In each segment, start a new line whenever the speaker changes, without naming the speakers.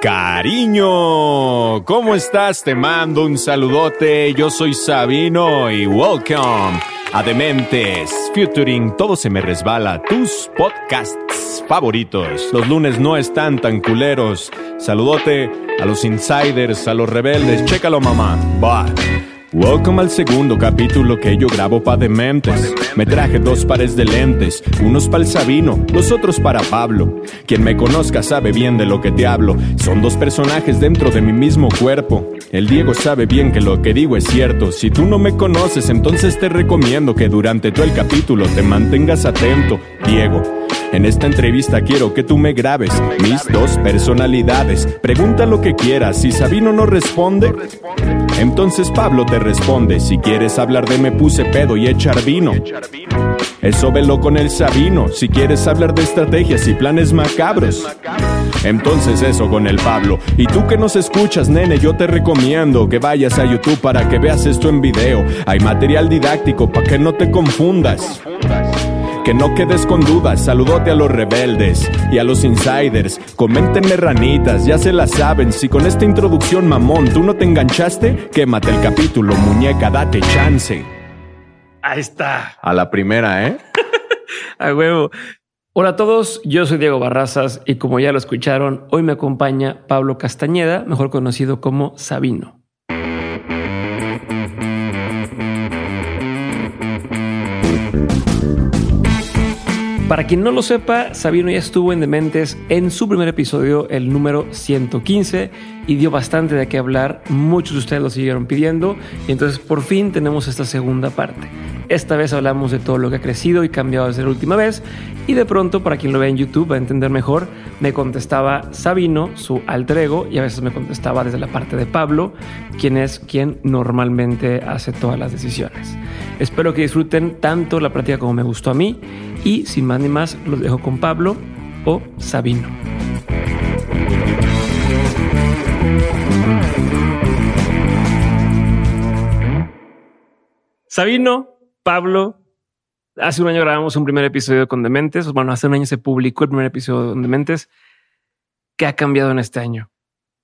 cariño. ¿Cómo estás? Te mando un saludote. Yo soy Sabino y welcome a Dementes, Futuring, todo se me resbala, tus podcasts favoritos. Los lunes no están tan culeros. Saludote a los insiders, a los rebeldes. Chécalo, mamá. Bye. Welcome al segundo capítulo que yo grabo pa' dementes. Me traje dos pares de lentes, unos para el Sabino, los otros para Pablo. Quien me conozca sabe bien de lo que te hablo. Son dos personajes dentro de mi mismo cuerpo. El Diego sabe bien que lo que digo es cierto. Si tú no me conoces, entonces te recomiendo que durante todo el capítulo te mantengas atento. Diego. En esta entrevista quiero que tú me grabes mis dos personalidades. Pregunta lo que quieras. Si Sabino no responde, entonces Pablo te responde. Si quieres hablar de me puse pedo y echar vino. Eso velo con el Sabino. Si quieres hablar de estrategias y planes macabros. Entonces eso con el Pablo. Y tú que nos escuchas, nene, yo te recomiendo que vayas a YouTube para que veas esto en video. Hay material didáctico para que no te confundas. Que no quedes con dudas, saludote a los rebeldes y a los insiders. Coméntenme ranitas, ya se la saben. Si con esta introducción mamón tú no te enganchaste, quémate el capítulo, muñeca, date chance.
Ahí está.
A la primera, ¿eh?
a huevo. Hola a todos, yo soy Diego Barrazas y como ya lo escucharon, hoy me acompaña Pablo Castañeda, mejor conocido como Sabino. Para quien no lo sepa, Sabino ya estuvo en Dementes en su primer episodio, el número 115, y dio bastante de qué hablar. Muchos de ustedes lo siguieron pidiendo, y entonces por fin tenemos esta segunda parte. Esta vez hablamos de todo lo que ha crecido y cambiado desde la última vez, y de pronto, para quien lo vea en YouTube, va a entender mejor, me contestaba Sabino, su alter ego, y a veces me contestaba desde la parte de Pablo, quien es quien normalmente hace todas las decisiones. Espero que disfruten tanto la práctica como me gustó a mí y sin más ni más, los dejo con Pablo o Sabino. Sabino, Pablo, hace un año grabamos un primer episodio con Dementes. Bueno, hace un año se publicó el primer episodio con Dementes. ¿Qué ha cambiado en este año?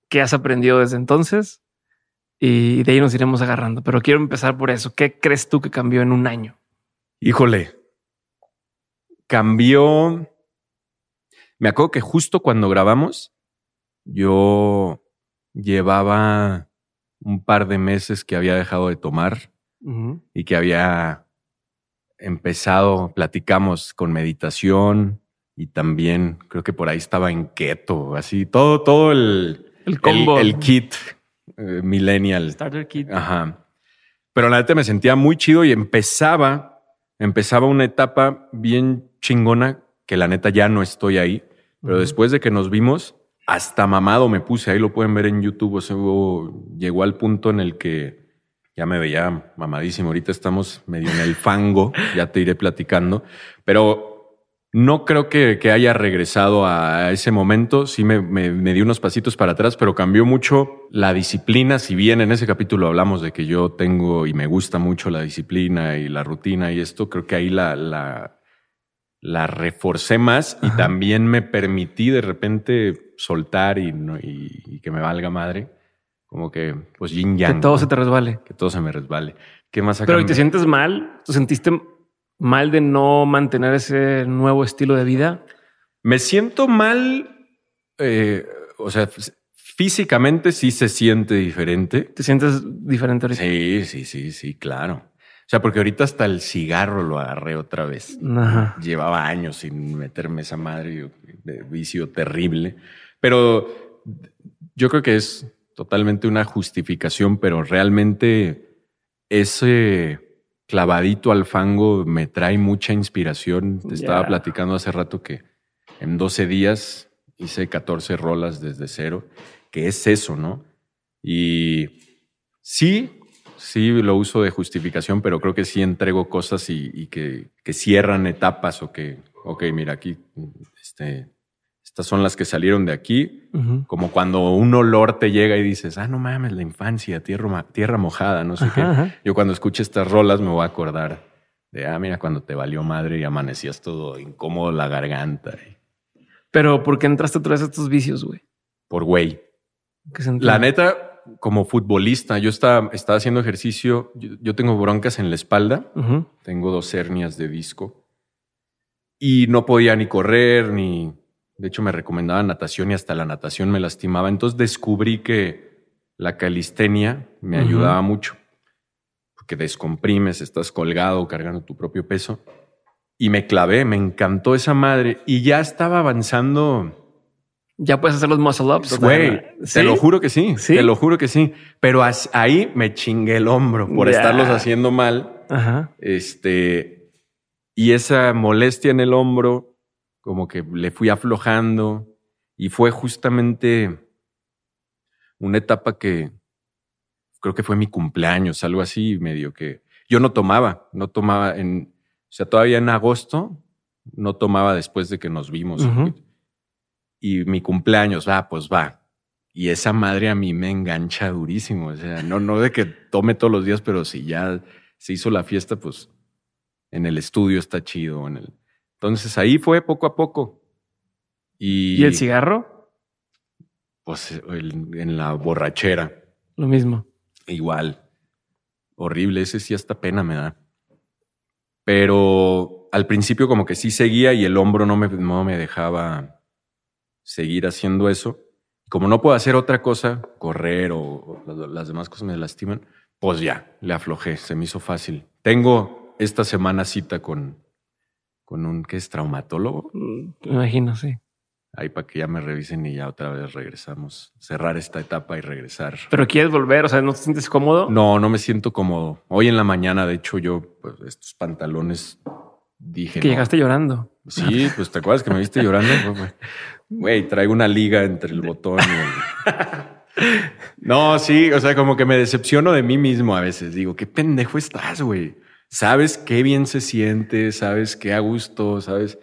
¿Qué has aprendido desde entonces? Y de ahí nos iremos agarrando. Pero quiero empezar por eso. ¿Qué crees tú que cambió en un año?
Híjole, cambió. Me acuerdo que justo cuando grabamos, yo llevaba un par de meses que había dejado de tomar y que había empezado, platicamos con meditación y también creo que por ahí estaba en keto, así todo, todo el,
el combo,
el, kit eh, millennial.
Starter kit.
Ajá. Pero la neta me sentía muy chido y empezaba, empezaba una etapa bien chingona que la neta ya no estoy ahí. Pero después de que nos vimos, hasta mamado me puse. Ahí lo pueden ver en YouTube. O sea, llegó al punto en el que ya me veía mamadísimo. Ahorita estamos medio en el fango. ya te iré platicando. Pero no creo que, que haya regresado a ese momento. Sí me, me, me di unos pasitos para atrás, pero cambió mucho la disciplina. Si bien en ese capítulo hablamos de que yo tengo y me gusta mucho la disciplina y la rutina y esto, creo que ahí la, la la reforcé más y también me permití de repente soltar y, y, que me valga madre. Como que, pues yin yang.
Que todo se te resbale.
Que todo se me resbale. ¿Qué más
Pero ¿y te sientes mal? ¿Te sentiste mal de no mantener ese nuevo estilo de vida?
Me siento mal. Eh, o sea, físicamente sí se siente diferente.
¿Te sientes diferente ahorita?
Sí, sí, sí, sí, claro. O sea, porque ahorita hasta el cigarro lo agarré otra vez. Llevaba años sin meterme esa madre de vicio terrible. Pero yo creo que es totalmente una justificación, pero realmente ese clavadito al fango me trae mucha inspiración. Te estaba platicando hace rato que en 12 días hice 14 rolas desde cero, que es eso, ¿no? Y sí, sí lo uso de justificación, pero creo que sí entrego cosas y, que, cierran etapas o que, ok, mira, aquí, este, estas son las que salieron de aquí, como cuando un olor te llega y dices, ah, no mames, la infancia, tierra, tierra mojada, no sé qué. Yo cuando escuche estas rolas me voy a acordar de, ah, mira, cuando te valió madre y amanecías todo incómodo la garganta.
Pero, ¿por qué entraste otra vez a estos vicios, güey?
Por güey. La neta, como futbolista, yo estaba, estaba haciendo ejercicio, yo, yo tengo broncas en la espalda, tengo dos hernias de disco y no podía ni correr, ni... De hecho, me recomendaban natación y hasta la natación me lastimaba. Entonces descubrí que la calistenia me ayudaba mucho, porque descomprimes, estás colgado, cargando tu propio peso. Y me clavé, me encantó esa madre y ya estaba avanzando.
Ya puedes hacer los muscle ups.
Güey,
¿Sí?
te lo juro que sí,
¿Sí?
te lo juro que sí. Pero ahí me chingué el hombro por estarlos haciendo mal.
Ajá.
Este, y esa molestia en el hombro, como que le fui aflojando y fue justamente una etapa que creo que fue mi cumpleaños, algo así, medio que yo no tomaba, no tomaba en, o sea, todavía en agosto no tomaba después de que nos vimos. Y mi cumpleaños, va, pues va. Y esa madre a mí me engancha durísimo. O sea, no, no de que tome todos los días, pero si ya se hizo la fiesta, pues en el estudio está chido. En el... Entonces ahí fue poco a poco. Y,
¿Y el cigarro?
Pues el- en la borrachera,
Lo mismo.
igual. Horrible, ese sí hasta pena me da. Pero al principio como que sí seguía y el hombro no me, no me dejaba seguir haciendo eso. Como no puedo hacer otra cosa, correr o, o las- demás cosas me lastiman, pues ya, le aflojé, se me hizo fácil. Tengo esta semana cita con, con un, ¿qué es? Traumatólogo.
Mm, Me imagino, sí.
Ahí para que ya me revisen y ya otra vez regresamos. Cerrar esta etapa y regresar.
Pero quieres volver, o sea, ¿no te sientes cómodo?
No, no me siento cómodo. Hoy en la mañana, de hecho, yo, pues, estos pantalones dije.
Que
no.
llegaste llorando.
Sí, pues te acuerdas que me viste llorando. Güey. Traigo una liga entre el botón y el... No, sí, o sea, como que me decepciono de mí mismo a veces. Digo, qué pendejo estás, güey. Sabes qué bien se siente, sabes qué a gusto, sabes.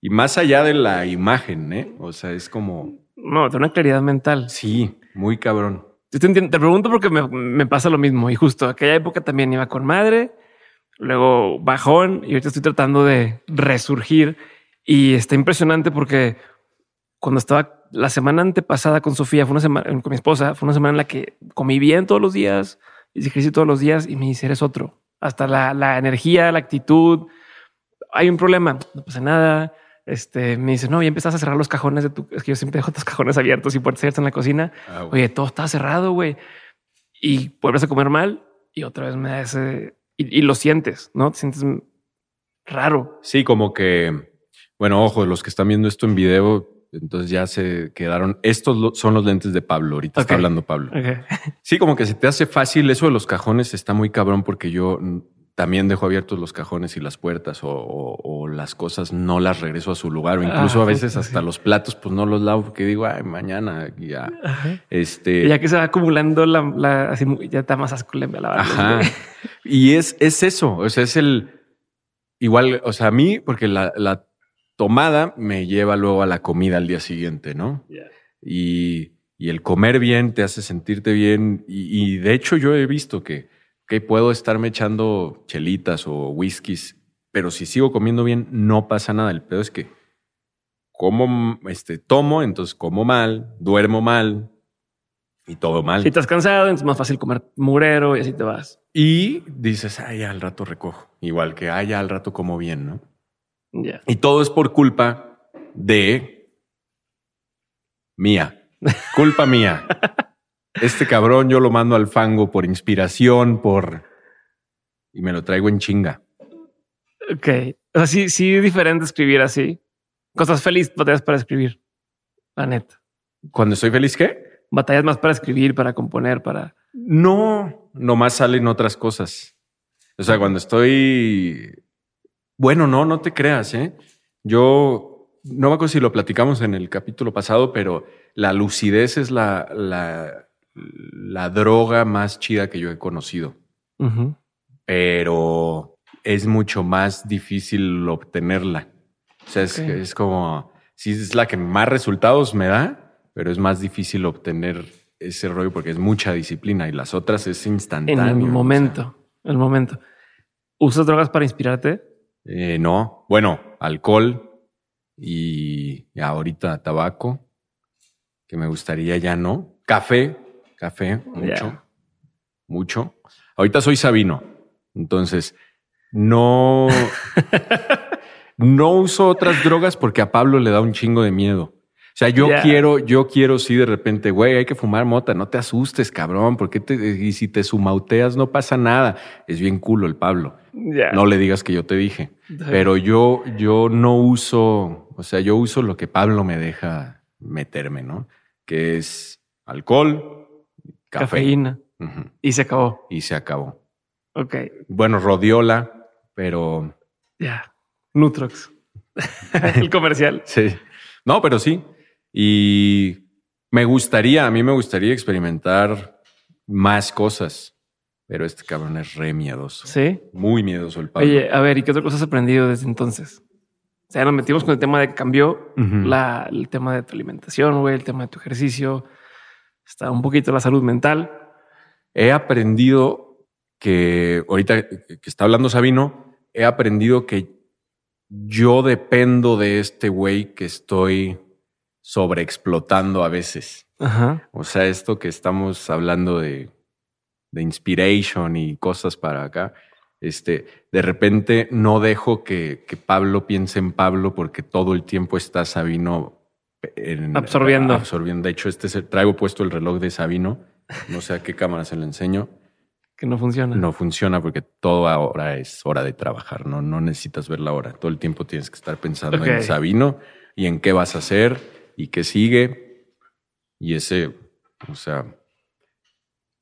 Y más allá de la imagen, ¿eh? O sea, es como,
No, tengo una claridad mental.
sí, muy cabrón.
Yo te, entiendo- te pregunto porque me, me pasa lo mismo. Y justo aquella época también iba con madre, luego bajón y ahorita estoy tratando de resurgir. Y está impresionante porque cuando estaba la semana antepasada con Sofía, fue una semana con mi esposa, fue una semana en la que comí bien todos los días, hice ejercicio todos los días y me dice, eres otro. Hasta la, la energía, la actitud. Hay un problema, no pasa nada. Este me dice, no, ya empezaste a cerrar los cajones de tu. Es que yo siempre dejo los cajones abiertos y puertas abiertas en la cocina.
Ah.
Oye, todo está cerrado, güey. Y vuelves a comer mal y otra vez me da ese. Y, y lo sientes, ¿no? Te sientes raro.
Sí, como que, bueno, ojo, los que están viendo esto en video, entonces ya se quedaron. Estos son los lentes de Pablo. Ahorita está hablando Pablo. Sí, como que se te hace fácil. Eso de los cajones está muy cabrón porque yo también dejo abiertos los cajones y las puertas o, o- o las cosas no las regreso a su lugar o incluso
Ah,
a veces hasta los platos pues no los lavo porque digo, ay, mañana ya.
Ajá.
Este,
ya que se va acumulando la, la- así ya está más asco la
Ajá. Y es, es eso, o sea, es el igual, o sea, a mí, porque la, la tomada me lleva luego a la comida al día siguiente, ¿no? Y, y el comer bien te hace sentirte bien. Y, y de hecho, yo he visto que, que puedo estarme echando chelitas o whiskies, pero si sigo comiendo bien, no pasa nada. El pedo es que como, este, tomo, entonces como mal, duermo mal y todo mal.
Si estás cansado, entonces es más fácil comer mugrero y así te vas.
Y dices, ay, al rato recojo. Igual que, ay, al rato como bien, ¿no? Y todo es por culpa de mía. Culpa mía. Este cabrón yo lo mando al fango por inspiración, por... Y me lo traigo en chinga.
Ok. O sea, sí, sí es diferente escribir así. Cosas feliz, batallas para escribir. La neta.
Cuando estoy feliz, ¿qué?
Batallas más para escribir, para componer, para.
No, nomás salen otras cosas. O sea, cuando estoy... Bueno, no, no te creas, ¿eh? Yo no me acuerdo si lo platicamos en el capítulo pasado, pero la lucidez es la, la, la droga más chida que yo he conocido. Pero es mucho más difícil obtenerla. O sea, es, como... Sí, es la que más resultados me da, pero es más difícil obtener ese rollo porque es mucha disciplina y las otras es
En
instantáneo.
el
o sea.
momento. El momento. ¿Usas drogas para inspirarte?
Eh, no, bueno, alcohol y, ahorita tabaco, que me gustaría ya no. Café, café, mucho, mucho. Ahorita soy Sabino, entonces no, no uso otras drogas porque a Pablo le da un chingo de miedo. O sea, yo quiero, yo quiero sí de repente, güey, hay que fumar mota, no te asustes, cabrón, porque te, y si te sumauteas no pasa nada. Es bien culo el Pablo. No le digas que yo te dije. Pero yo, yo no uso, o sea, yo uso lo que Pablo me deja meterme, ¿no? Que es alcohol, café.
Cafeína. Y se acabó.
Y se acabó.
Ok.
Bueno, rodiola, pero
Ya. Nutrox. el comercial.
sí. No, pero sí. Y me gustaría, a mí me gustaría experimentar más cosas, pero este cabrón es re miedoso.
Sí.
Muy miedoso el Pablo.
Oye, a ver, ¿y qué otra cosa has aprendido desde entonces? O sea, nos metimos con el tema de que cambió la, el tema de tu alimentación, güey, el tema de tu ejercicio. Está un poquito la salud mental.
he aprendido que ahorita que está hablando Sabino, he aprendido que yo dependo de este güey que estoy sobreexplotando a veces.
Ajá.
O sea, esto que estamos hablando de, de inspiration y cosas para acá, este, de repente no dejo que, que Pablo piense en Pablo porque todo el tiempo está Sabino en-
Absorbiendo.
absorbiendo. De hecho, este es el- traigo puesto el reloj de Sabino. No sé a qué cámara se lo enseño.
Que no funciona.
No funciona porque todo ahora es hora de trabajar, ¿no? No necesitas ver la hora. Todo el tiempo tienes que estar pensando en Sabino y en qué vas a hacer y qué sigue. Y ese, o sea,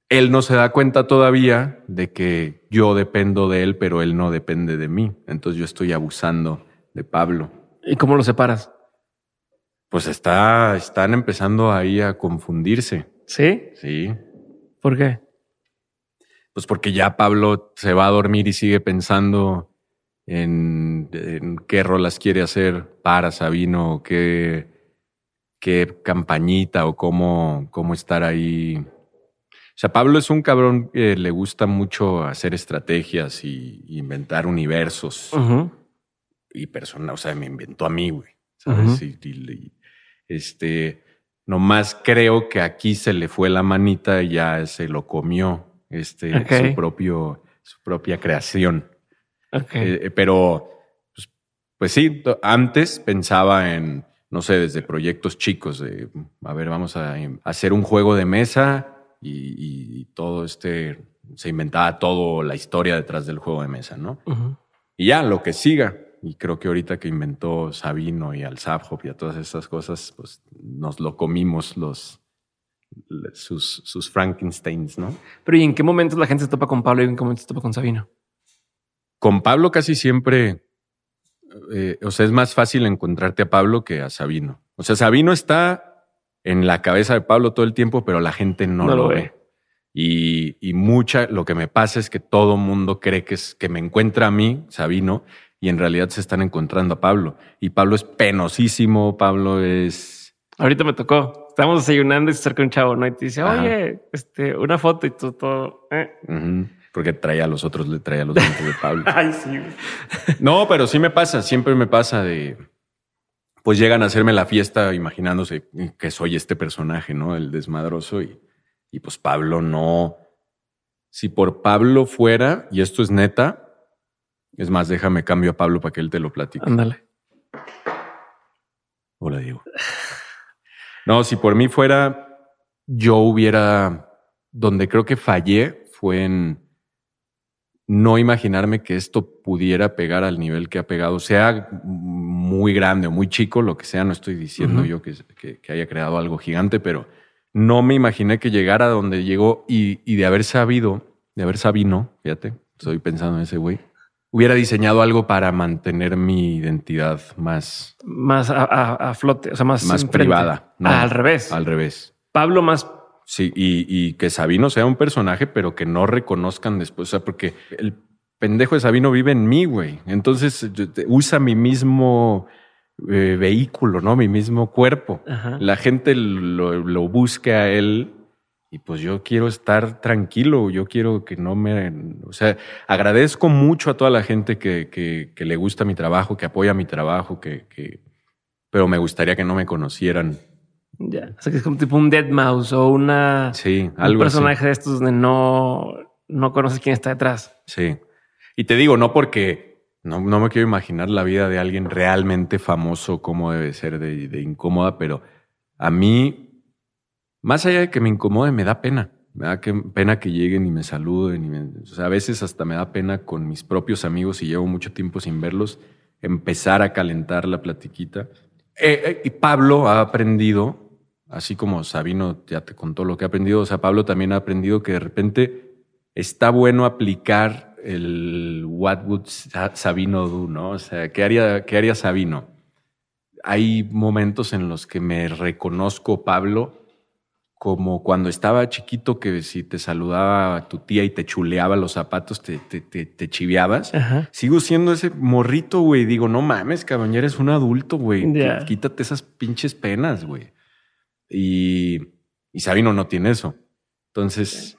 él no se da cuenta todavía de que yo dependo de él, pero él no depende de mí. Entonces yo estoy abusando de Pablo.
¿Y cómo lo separas?
Pues está, están empezando ahí a confundirse.
¿Sí?
Sí.
¿Por qué?
Pues porque ya Pablo se va a dormir y sigue pensando en, en qué rolas quiere hacer para Sabino, qué, qué campañita o cómo, cómo estar ahí. O sea, Pablo es un cabrón que le gusta mucho hacer estrategias y, inventar universos y personas. O sea, me inventó a mí, güey. ¿Sabes?
Ujú.
Y- y- y, este, nomás creo que aquí se le fue la manita y ya se lo comió este, su propio, su propia creación. Eh, eh, pero, pues, pues sí, antes pensaba en, no sé, desde proyectos chicos, de, a ver, vamos a em, hacer un juego de mesa y, y todo este, se inventaba todo la historia detrás del juego de mesa, ¿no? Y ya, lo que siga. Y creo que ahorita que inventó Sabino y al Hop y a todas estas cosas, pues nos lo comimos los, sus, sus Frankensteins, ¿no?
Pero ¿y en qué momentos la gente se topa con Pablo y en qué momentos se topa con Sabino?
Con Pablo casi siempre, eh, o sea, es más fácil encontrarte a Pablo que a Sabino. O sea, Sabino está en la cabeza de Pablo todo el tiempo, pero la gente no,
No
lo, ve.
ve.
Y, y mucha, lo que me pasa es que todo mundo cree que es que me encuentra a mí, Sabino, y en realidad se están encontrando a Pablo. Y Pablo es penosísimo, Pablo es...
Ahorita me tocó. Estábamos desayunando y se acerca un chavo, ¿no? Y te dice,
Ajá.
oye, este, una foto y tú todo. eh.
Porque trae a los otros, le trae a los dientes de Pablo.
Ay, sí.
No, pero sí me pasa, siempre me pasa de. Pues llegan a hacerme la fiesta imaginándose que soy este personaje, ¿no? El desmadroso y, y pues Pablo no. Si por Pablo fuera, y esto es neta, es más, déjame cambio a Pablo para que él te lo platique.
Ándale.
Hola, Diego. No, si por mí fuera, yo hubiera, donde creo que fallé fue en no imaginarme que esto pudiera pegar al nivel que ha pegado, sea muy grande o muy chico, lo que sea, no estoy diciendo yo que, que- que haya creado algo gigante, pero no me imaginé que llegara a donde llegó y, y de haber sabido, de haber sabido, fíjate, estoy pensando en ese güey, hubiera diseñado algo para mantener mi identidad más
Más a, a- a flote, o sea, más,
más
enfrente.
privada. No,
al revés.
Al revés.
Pablo más.
Sí, y, y que Sabino sea un personaje, pero que no reconozcan después. O sea, porque el pendejo de Sabino vive en mí, güey. Entonces usa mi mismo eh, vehículo, ¿no? Mi mismo cuerpo.
Ajá.
La gente lo, lo busca a él y pues yo quiero estar tranquilo. Yo quiero que no me. O sea, agradezco mucho a toda la gente que, que, que le gusta mi trabajo, que apoya mi trabajo, que, que, pero me gustaría que no me conocieran
Ya. O sea, que es como tipo un Dead Mouse o una.
Sí,
un
algo así.
personaje de estos donde no, no conoces quién está detrás.
Sí. Y te digo, no porque no, no me quiero imaginar la vida de alguien realmente famoso, cómo debe ser de, de incómoda, pero a mí, más allá de que me incomode, me da pena. Me da que, pena que lleguen y me saluden. Y me- o sea, a veces hasta me da pena con mis propios amigos y llevo mucho tiempo sin verlos, empezar a calentar la platiquita. Eh, eh, y Pablo ha aprendido, así como Sabino ya te contó lo que ha aprendido, o sea, Pablo también ha aprendido que de repente está bueno aplicar el what would Sa- Sabino do, ¿no? O sea, ¿qué haría, qué haría Sabino? Hay momentos en los que me reconozco, Pablo, como cuando estaba chiquito que si te saludaba tu tía y te chuleaba los zapatos, te, te, te, te chiviabas.
Ajá.
Sigo siendo ese morrito, güey. Digo, no mames, cabrón, ya eres un adulto, güey. Quítate esas pinches penas, güey. Y, y Sabino no tiene eso. Entonces,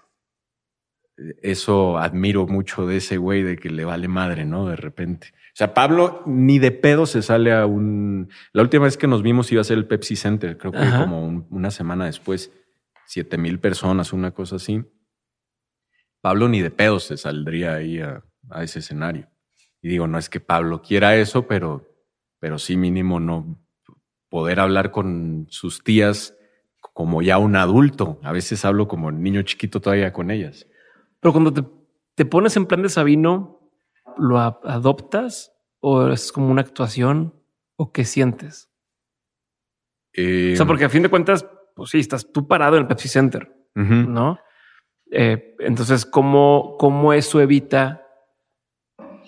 eso admiro mucho de ese güey, de que le vale madre, ¿no? De repente. O sea, Pablo ni de pedo se sale a un... La última vez que nos vimos iba a ser el Pepsi Center, creo que
Ajá.
como un- una semana después, siete mil personas, una cosa así. Pablo ni de pedo se saldría ahí a, a ese escenario. Y digo, no es que Pablo quiera eso, pero, pero sí mínimo no poder hablar con sus tías como ya un adulto. A veces hablo como niño chiquito todavía con ellas.
Pero cuando te, te pones en plan de Sabino, ¿lo a- adoptas o es como una actuación o qué sientes?
Eh,
O sea, porque a fin de cuentas, pues sí, estás tú parado en el Pepsi Center. ¿no? Eh, entonces, ¿cómo, ¿cómo eso evita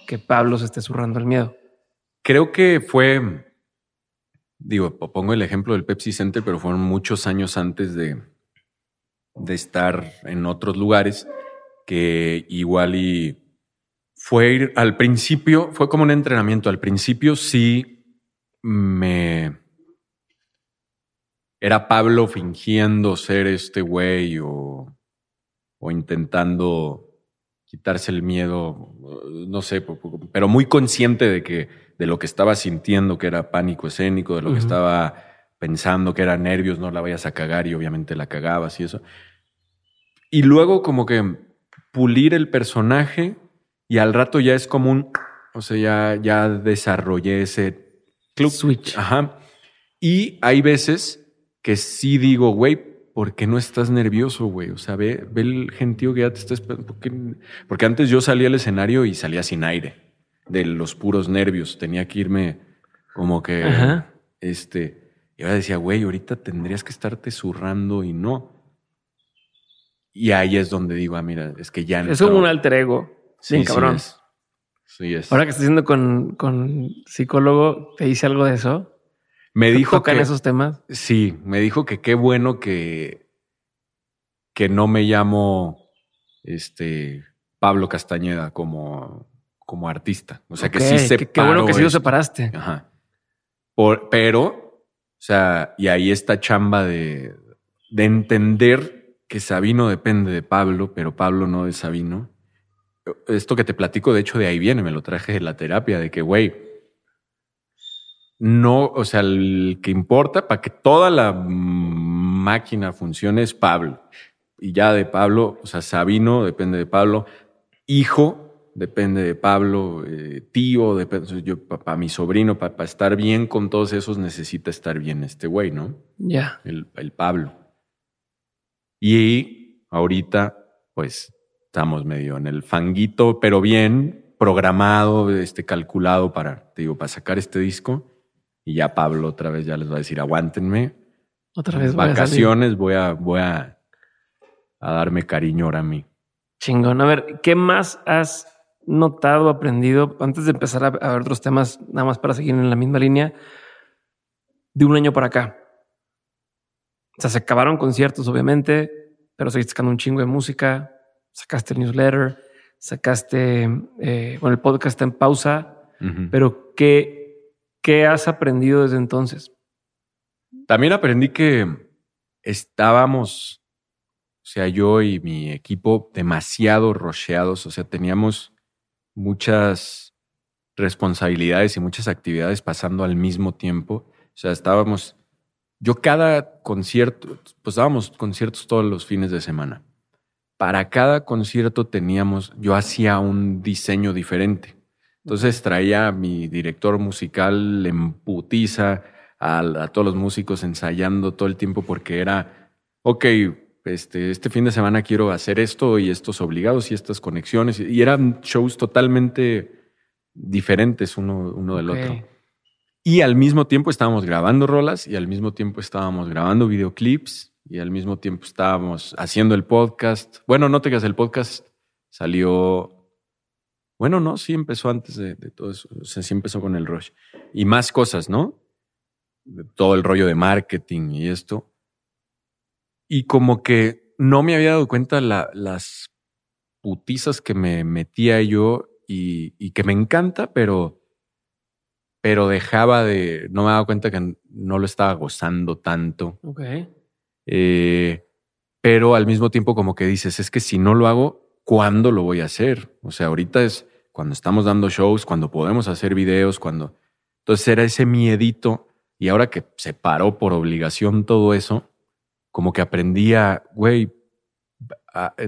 que Pablo se esté zurrando el miedo?
Creo que fue, digo, po- pongo el ejemplo del Pepsi Center, pero fueron muchos años antes de, de estar en otros lugares que igual y fue ir al principio, fue como un entrenamiento. Al principio sí me... Era Pablo fingiendo ser este güey o, o intentando quitarse el miedo, no sé, pero muy consciente de que de lo que estaba sintiendo, que era pánico escénico, de lo que estaba pensando, que era nervios, no la vayas a cagar y obviamente la cagabas y eso. Y luego como que pulir el personaje y al rato ya es como un, o sea, ya, ya desarrollé ese club.
Switch.
Ajá. Y hay veces que sí digo, güey, ¿por qué no estás nervioso, güey? O sea, ve, ve el gentío que ya te está esperando. ¿Por qué? Porque antes yo salía al escenario y salía sin aire, de los puros nervios. Tenía que irme como que,
Ajá.
este, y ahora decía, güey, ahorita tendrías que estarte zurrando y no. Y ahí es donde digo, ah, mira, es que ya
Es como un alter ego.
Sí,
Bien
sí
cabrón.
es. Sí es.
Ahora que estás haciendo con, con psicólogo, ¿te dice algo de eso?
me
¿Te
dijo
tocan
que,
esos temas?
Sí, me dijo que qué bueno que, que no me llamo este Pablo Castañeda como, como artista. O sea, que sí se
qué- bueno que sí lo separaste.
Ajá. Por, pero, o sea, y ahí está chamba de, de entender que Sabino depende de Pablo, pero Pablo no de Sabino. Esto que te platico, de hecho, de ahí viene, me lo traje de la terapia, de que, güey, no, o sea, el que importa para que toda la máquina funcione es Pablo. Y ya de Pablo, o sea, Sabino depende de Pablo, hijo depende de Pablo, eh, tío, depende, yo, para mi sobrino, para estar bien con todos esos necesita estar bien este güey, ¿no?
Ya.
el, el Pablo. Y ahorita, pues, estamos medio en el fanguito, pero bien programado, este, calculado para, te digo, para sacar este disco. Y ya Pablo otra vez ya les va a decir, aguántenme.
Otra vez voy a.
Vacaciones, voy a, voy a, a darme cariño ahora a mí.
Chingón. A ver, ¿qué más has notado, aprendido antes de empezar a, a ver otros temas, nada más para seguir en la misma línea, de un año para acá? O sea, se acabaron conciertos, obviamente, pero seguiste sacando un chingo de música, sacaste el newsletter, sacaste, eh, bueno, el podcast está en pausa, pero ¿qué, ¿qué has aprendido desde entonces?
También aprendí que estábamos, o sea, yo y mi equipo demasiado rocheados, o sea, teníamos muchas responsabilidades y muchas actividades pasando al mismo tiempo. O sea, estábamos yo cada concierto, pues dábamos conciertos todos los fines de semana. Para cada concierto teníamos, yo hacía un diseño diferente. Entonces traía a mi director musical en putiza, a, todos los músicos ensayando todo el tiempo porque era, ok, este, este fin de semana quiero hacer esto y estos obligados y estas conexiones. Y eran shows totalmente diferentes uno, uno del otro. Y al mismo tiempo estábamos grabando rolas y al mismo tiempo estábamos grabando videoclips y al mismo tiempo estábamos haciendo el podcast. Bueno, no te creas, el podcast salió. Bueno, no, sí empezó antes de, todo eso. O sea, sí empezó con el Rush. Y más cosas, ¿no? todo el rollo de marketing y esto. Y como que no me había dado cuenta la, las putizas que me metía yo y, y que me encanta, pero pero dejaba de, no me daba cuenta que no lo estaba gozando tanto.
Ok.
Eh, pero al mismo tiempo como que dices, es que si no lo hago, ¿cuándo lo voy a hacer? O sea, ahorita es cuando estamos dando shows, cuando podemos hacer videos, cuando... Entonces era ese miedito y ahora que se paró por obligación todo eso, como que aprendía, güey,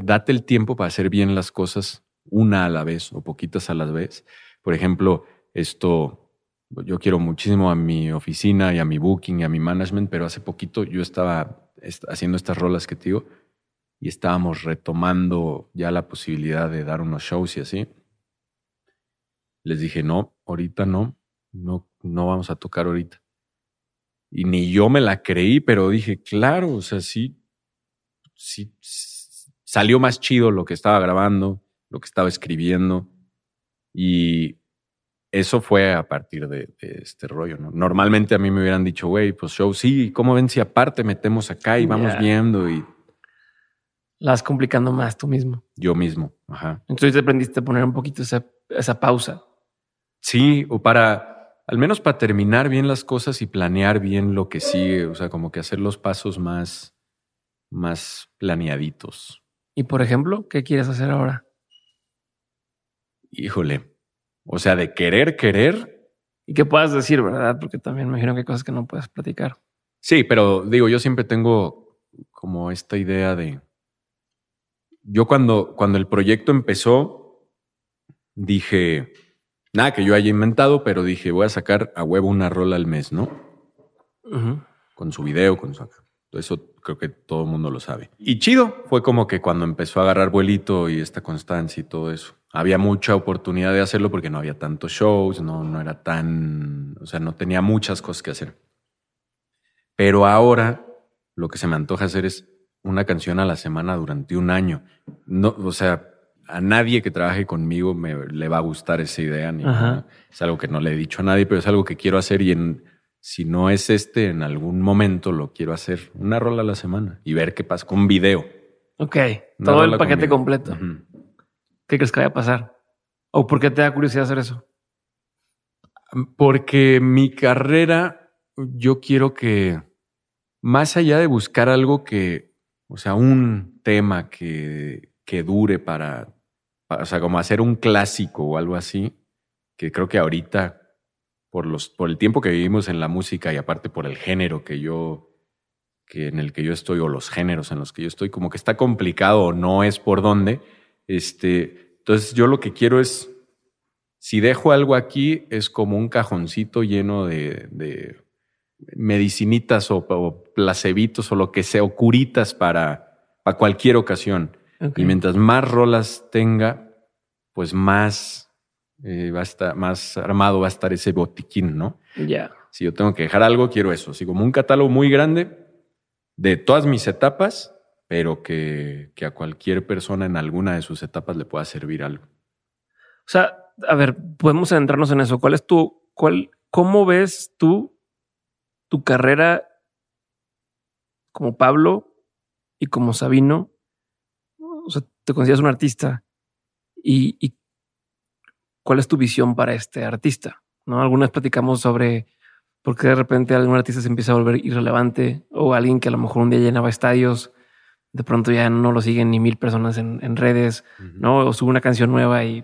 date el tiempo para hacer bien las cosas una a la vez o poquitas a la vez. Por ejemplo, esto yo quiero muchísimo a mi oficina y a mi booking y a mi management, pero hace poquito yo estaba haciendo estas rolas que te digo y estábamos retomando ya la posibilidad de dar unos shows y así. Les dije, no, ahorita no, no, no vamos a tocar ahorita. Y ni yo me la creí, pero dije, claro, o sea, sí, sí, salió más chido lo que estaba grabando, lo que estaba escribiendo. Y eso fue a partir de, este rollo, ¿no? Normalmente a mí me hubieran dicho, güey, pues show, sí, ¿cómo ven si aparte metemos acá y vamos viendo y...
La vas complicando más tú mismo.
Yo mismo, ajá.
Entonces te aprendiste a poner un poquito esa, esa pausa.
Sí, o para, al menos para terminar bien las cosas y planear bien lo que sigue, o sea, como que hacer los pasos más, más planeaditos.
Y por ejemplo, ¿qué quieres hacer ahora?
Híjole, o sea, de querer, querer.
Y que puedas decir, ¿verdad? Porque también me imagino que hay cosas que no puedes platicar.
Sí, pero digo, yo siempre tengo como esta idea de... Yo cuando, cuando el proyecto empezó, dije, nada que yo haya inventado, pero dije, voy a sacar a huevo una rola al mes, ¿no? Con su video, con su... Eso creo que todo el mundo lo sabe. Y chido, fue como que cuando empezó a agarrar vuelito y esta constancia y todo eso había mucha oportunidad de hacerlo porque no había tantos shows, no, no era tan, o sea, no tenía muchas cosas que hacer. Pero ahora lo que se me antoja hacer es una canción a la semana durante un año. No, o sea, a nadie que trabaje conmigo me le va a gustar esa idea. Ni Es algo que no le he dicho a nadie, pero es algo que quiero hacer y en, si no es este, en algún momento lo quiero hacer. Una rola a la semana y ver qué pasa con video.
Ok, todo el paquete completo. ¿Qué crees que vaya a pasar? ¿O por qué te da curiosidad hacer eso?
Porque mi carrera, yo quiero que, más allá de buscar algo que, o sea, un tema que, que dure para, o sea, como hacer un clásico o algo así, que creo que ahorita, por, los, por el tiempo que vivimos en la música y aparte por el género que yo, que en el que yo estoy o los géneros en los que yo estoy, como que está complicado o no es por dónde este, entonces yo lo que quiero es, si dejo algo aquí, es como un cajoncito lleno de, de medicinitas o, placebitos o lo que sea, o curitas para, para cualquier ocasión. Y mientras más rolas tenga, pues más eh, va a estar, más armado va a estar ese botiquín, ¿no?
Ya.
Si yo tengo que dejar algo, quiero eso. Así como un catálogo muy grande de todas mis etapas pero que, a cualquier persona en alguna de sus etapas le pueda servir algo.
O sea, a ver, podemos centrarnos en eso. ¿Cuál es tu, cuál, cómo ves tú tu carrera como Pablo y como Sabino? O sea, te consideras un artista y, y cuál es tu visión para este artista? ¿No? Algunas platicamos sobre por qué de repente algún artista se empieza a volver irrelevante o alguien que a lo mejor un día llenaba estadios de pronto ya no lo siguen ni mil personas en, redes, ¿no? O sube una canción nueva y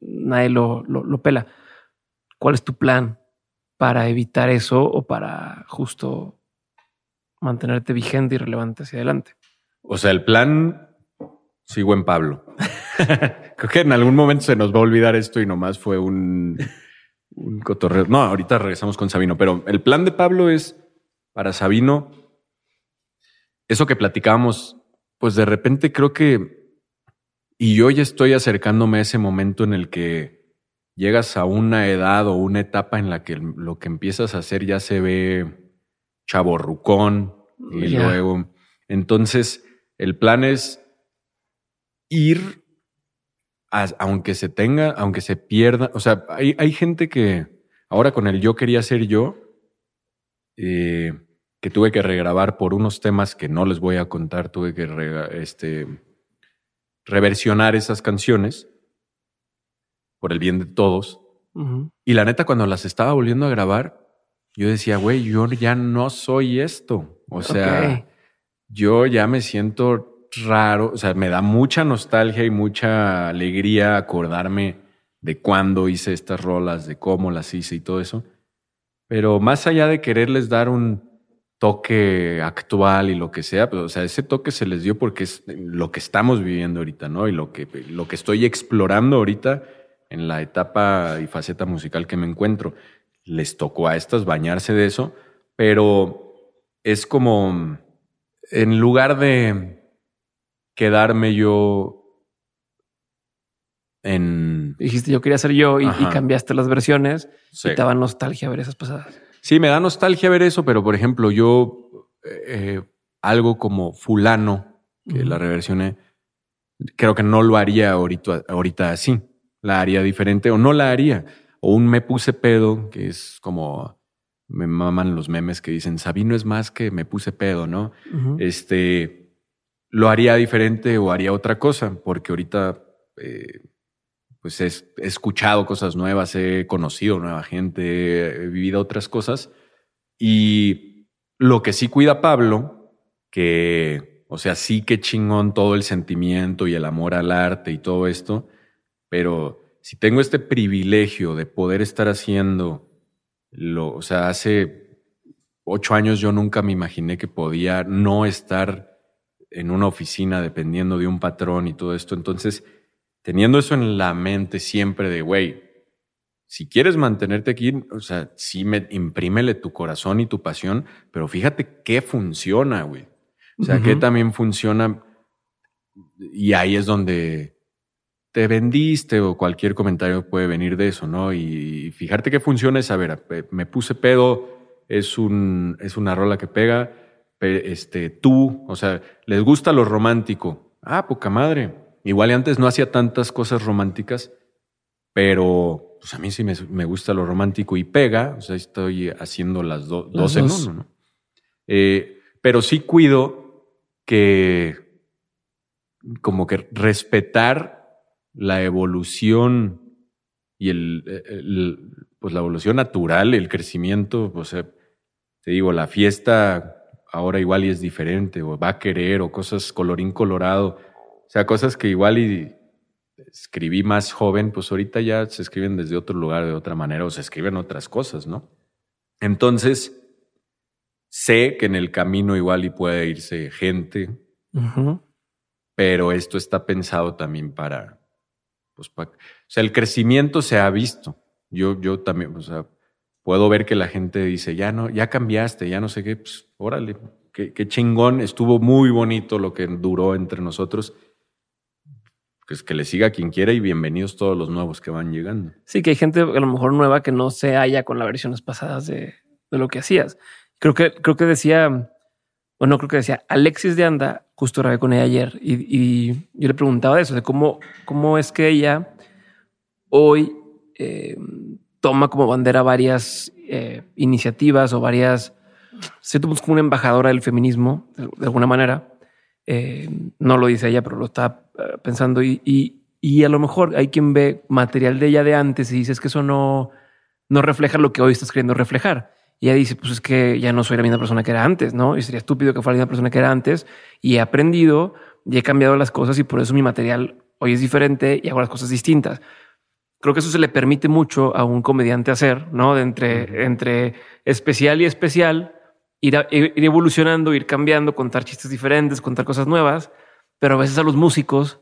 nadie lo, lo, pela. ¿Cuál es tu plan para evitar eso o para justo mantenerte vigente y relevante hacia adelante.
O sea, el plan, sigo en Pablo. Creo que en algún momento se nos va a olvidar esto y nomás fue un, un cotorreo. No, ahorita regresamos con Sabino, pero el plan de Pablo es para Sabino, eso que platicábamos, pues de repente creo que, y yo ya estoy acercándome a ese momento en el que llegas a una edad o una etapa en la que lo que empiezas a hacer ya se ve chaborrucón y luego. Entonces, el plan es ir, aunque se tenga, aunque se pierda. O sea, hay, hay gente que ahora con el yo quería ser yo, eh, que tuve que regrabar por unos temas que no les voy a contar, tuve que este, reversionar esas canciones por el bien de todos. Y la neta, cuando las estaba volviendo a grabar, yo decía, güey, yo ya no soy esto. O sea, yo ya me siento raro, o sea, me da mucha nostalgia y mucha alegría acordarme de cuándo hice estas rolas, de cómo las hice y todo eso. Pero más allá de quererles dar un toque actual y lo que sea, pero, o sea, ese toque se les dio porque es lo que estamos viviendo ahorita, ¿no? Y lo que, lo que estoy explorando ahorita en la etapa y faceta musical que me encuentro. Les tocó a estas bañarse de eso, pero es como, en lugar de quedarme yo en...
Dijiste, yo quería ser yo y, cambiaste las versiones y te daba nostalgia ver esas pasadas.
Sí, me da nostalgia ver eso, pero por ejemplo, yo eh, algo como fulano, que la reversioné, creo que no lo haría ahorita, ahorita así. La haría diferente o no la haría. O un me puse pedo, que es como me maman los memes que dicen Sabino es más que me puse pedo, ¿no? Este lo haría diferente o haría otra cosa, porque ahorita eh, pues he, escuchado cosas nuevas, he conocido nueva gente, he vivido otras cosas. Y lo que sí cuida Pablo, que, o sea, sí que chingón todo el sentimiento y el amor al arte y todo esto, pero si tengo este privilegio de poder estar haciendo lo, o sea, hace ocho años yo nunca me imaginé que podía no estar en una oficina dependiendo de un patrón y todo esto. Entonces, teniendo eso en la mente siempre de, güey, si quieres mantenerte aquí, o sea, sí me imprímele tu corazón y tu pasión, pero fíjate qué funciona, güey. O sea, qué también funciona. Y ahí es donde te vendiste o cualquier comentario puede venir de eso, ¿no? Y fíjate qué funciona es, a ver, me puse pedo, es, un, es una rola que pega, este, tú, o sea, les gusta lo romántico. Ah, poca madre Igual antes no hacía tantas cosas románticas, pero pues a mí sí me, gusta lo romántico y pega, o sea, estoy haciendo las, dos en uno, ¿no? Eh, pero sí cuido que como que respetar la evolución y el, pues la evolución natural, el crecimiento, o sea, te digo, la fiesta ahora igual y es diferente, o va a querer, o cosas colorín colorado o sea, cosas que igual y escribí más joven, pues ahorita ya se escriben desde otro lugar, de otra manera, o se escriben otras cosas, ¿no? Entonces, sé que en el camino igual y puede irse gente, pero esto está pensado también para, pues, o sea, el crecimiento se ha visto. Yo, yo también, o sea, puedo ver que la gente dice, ya no, ya cambiaste, ya no sé qué, pues, órale, qué, qué chingón, estuvo muy bonito lo que duró entre nosotros pues que le siga quien quiera y bienvenidos todos los nuevos que van llegando.
Sí, que hay gente a lo mejor nueva que no se halla con las versiones pasadas de, lo que hacías. Creo que, creo que decía, bueno, creo que decía Alexis de Anda, justo grabé con ella ayer y, yo le preguntaba eso, de cómo, cómo es que ella hoy eh, toma como bandera varias eh, iniciativas o varias, se como una embajadora del feminismo de alguna manera eh, no lo dice ella, pero lo está eh, pensando y, y, a lo mejor hay quien ve material de ella de antes y dice es que eso no, no refleja lo que hoy estás queriendo reflejar. Y ella dice, pues es que ya no soy la misma persona que era antes, ¿no? Y sería estúpido que fuera la misma persona que era antes. Y he aprendido y he cambiado las cosas y por eso mi material hoy es diferente y hago las cosas distintas. Creo que eso se le permite mucho a un comediante hacer, ¿no? De entre, entre especial y especial, ir, a- ir evolucionando, ir cambiando, contar chistes diferentes, contar cosas nuevas, pero a veces a los músicos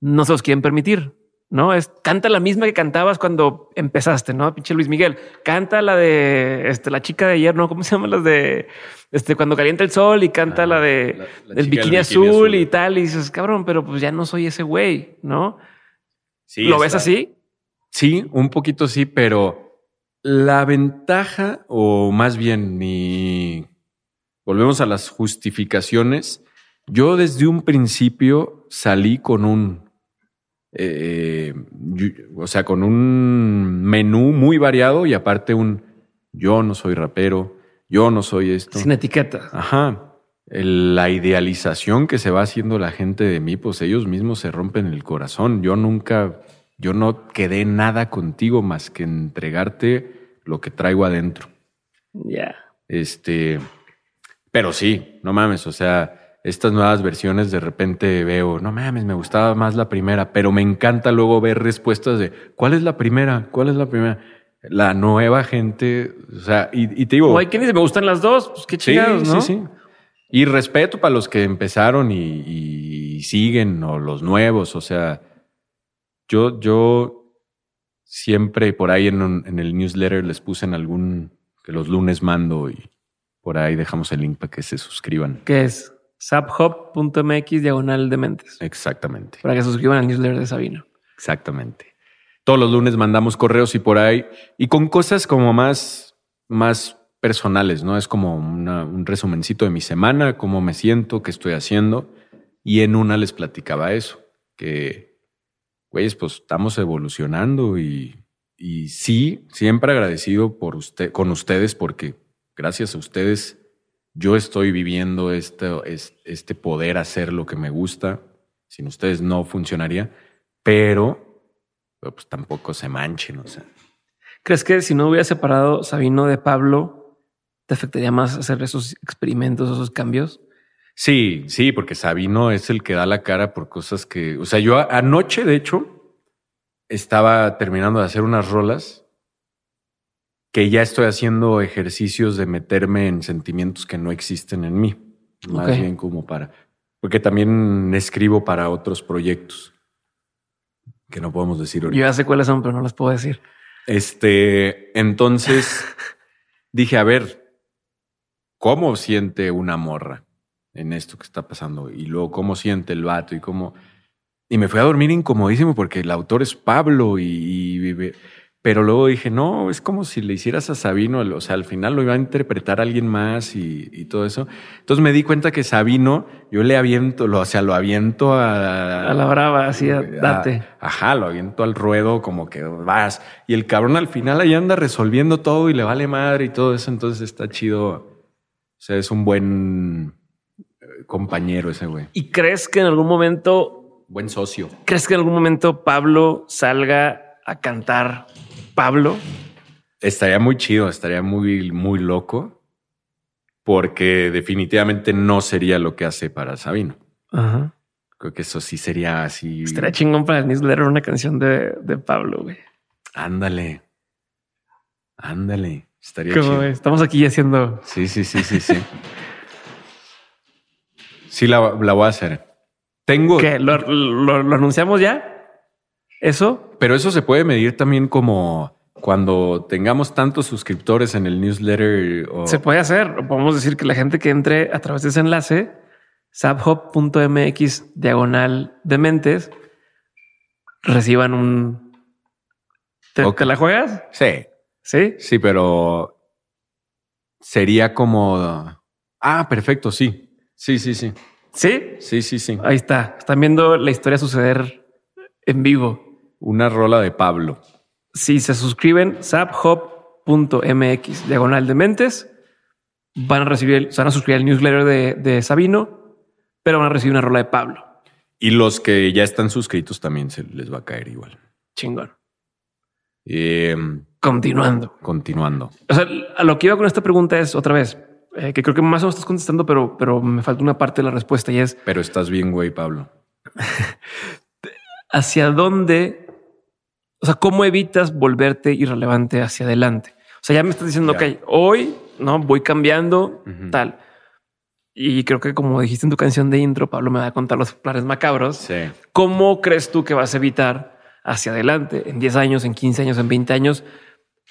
no se los quieren permitir. No es canta la misma que cantabas cuando empezaste, no? Pinche Luis Miguel, canta la de este, la chica de ayer, no? ¿Cómo se llaman las de este cuando calienta el sol y canta
Ah,
la de
la- la
el bikini,
bikini
azul,
azul.
y tal? Y dices, cabrón, pero pues ya no soy ese güey, no?
Sí,
¿Lo ves
está-
así?
Sí, un poquito sí, pero la ventaja, o más bien mi... Volvemos a las justificaciones. Yo desde un principio salí con un... eh, yo- o sea, con un menú muy variado y aparte un... Yo no soy rapero, yo no soy esto.
Sin etiquetas.
Ajá. El- la idealización que se va haciendo la gente de mí, pues ellos mismos se rompen el corazón. Yo nunca, yo no quedé nada contigo más que entregarte lo que traigo adentro.
Ya.
Este, pero sí, no mames, o sea, estas nuevas versiones de repente veo, no mames, me gustaba más la primera, pero me encanta luego ver respuestas de, ¿cuál es la primera? ¿Cuál es la primera? La nueva gente, o sea, y, y te digo...
O hay quien dice, me gustan las dos, pues qué chingados, ¿no?
Sí, sí. Y respeto para los que empezaron y, y siguen o los nuevos. O sea, yo, yo siempre por ahí en, un- en el newsletter les puse en algún que los lunes mando y por ahí dejamos el link para que se suscriban.
Que es subhub.mx diagonal de mentes.
Exactamente.
Para que se suscriban al newsletter de Sabino.
Exactamente. Todos los lunes mandamos correos y por ahí, y con cosas como más, más personales, ¿no? Es como una- un resumencito de mi semana, cómo me siento, qué estoy haciendo. Y en una les platicaba eso, que, güeyes, pues estamos evolucionando y, y sí, siempre agradecido por usted, con ustedes, porque gracias a ustedes yo estoy viviendo este, es- este poder hacer lo que me gusta. Sin ustedes no funcionaría, pero pero, pues tampoco se manchen, o sea.
¿Crees que si no hubiera separado Sabino de Pablo, te afectaría más hacer esos experimentos, esos cambios?
Sí, sí, porque Sabino es el que da la cara por cosas que, o sea, yo anoche, de hecho, estaba terminando de hacer unas rolas que ya estoy haciendo ejercicios de meterme en sentimientos que no existen en mí, más bien como para, porque también escribo para otros proyectos que no podemos decir
Yo
ahorita.
ya sé cuáles son, pero no las puedo decir.
Este, entonces dije, a ver, ¿cómo siente una morra en esto que está pasando? Y luego, ¿cómo siente el vato? Y cómo... Y me fui a dormir incomodísimo porque el autor es Pablo y... y- pero luego dije, no, es como si le hicieras a Sabino, o sea, al final lo iba a interpretar alguien más y, y todo eso. Entonces me di cuenta que Sabino, yo le aviento, lo, o sea, lo aviento a...
A la brava, así, a-
a-
date.
Ajá, lo aviento al ruedo como que vas. Y el cabrón al final ahí anda resolviendo todo y le vale madre y todo eso. Entonces está chido. O sea, es un buen compañero ese güey.
¿Y crees que en algún momento,
Buen socio.
crees que en algún momento Pablo salga a cantar Pablo?
Estaría muy chido, estaría muy, muy loco. Porque definitivamente no sería lo que hace para Sabino.
Ajá.
Creo que eso sí sería así.
Estaría chingón para el newsletter una canción de, de Pablo, güey.
Ándale. Ándale. Estaría
¿Cómo
chido.
Estamos aquí haciendo.
Sí, sí, sí, sí, sí. Sí, la, la voy a hacer. Tengo.
¿Qué? ¿Lo, lo- lo anunciamos ya? ¿Eso?
Pero eso se puede medir también como cuando tengamos tantos suscriptores en el newsletter. O...
Se puede hacer. Podemos decir que la gente que entre a través de ese enlace, subhub.mx diagonal de mentes, reciban un. ¿Te,
Ok.
te la juegas?
Sí,
Sí.
sí, pero sería como. Ah, perfecto, sí. Sí, sí, sí.
Sí.
Sí, sí, sí.
Ahí está. Están viendo la historia suceder en vivo.
Una rola de Pablo.
Si se suscriben, subhub.mx diagonal de mentes, van a recibir, se van a suscribir al newsletter de, de Sabino, pero van a recibir una rola de Pablo.
Y los que ya están suscritos también se les va a caer igual.
Chingón.
Eh,
Continuando.
continuando.
O sea, a lo que iba con esta pregunta es otra vez, eh, que creo que más o menos estás contestando, pero, pero me falta una parte de la respuesta y es
Pero estás bien, güey, Pablo.
hacia dónde, o sea, cómo evitas volverte irrelevante hacia adelante. O sea, ya me estás diciendo, ok, hoy no voy cambiando, tal. Y creo que como dijiste en tu canción de intro, Pablo me va a contar los planes macabros.
Sí.
¿Cómo crees tú que vas a evitar hacia adelante en 10 años, en 15 años, en 20 años?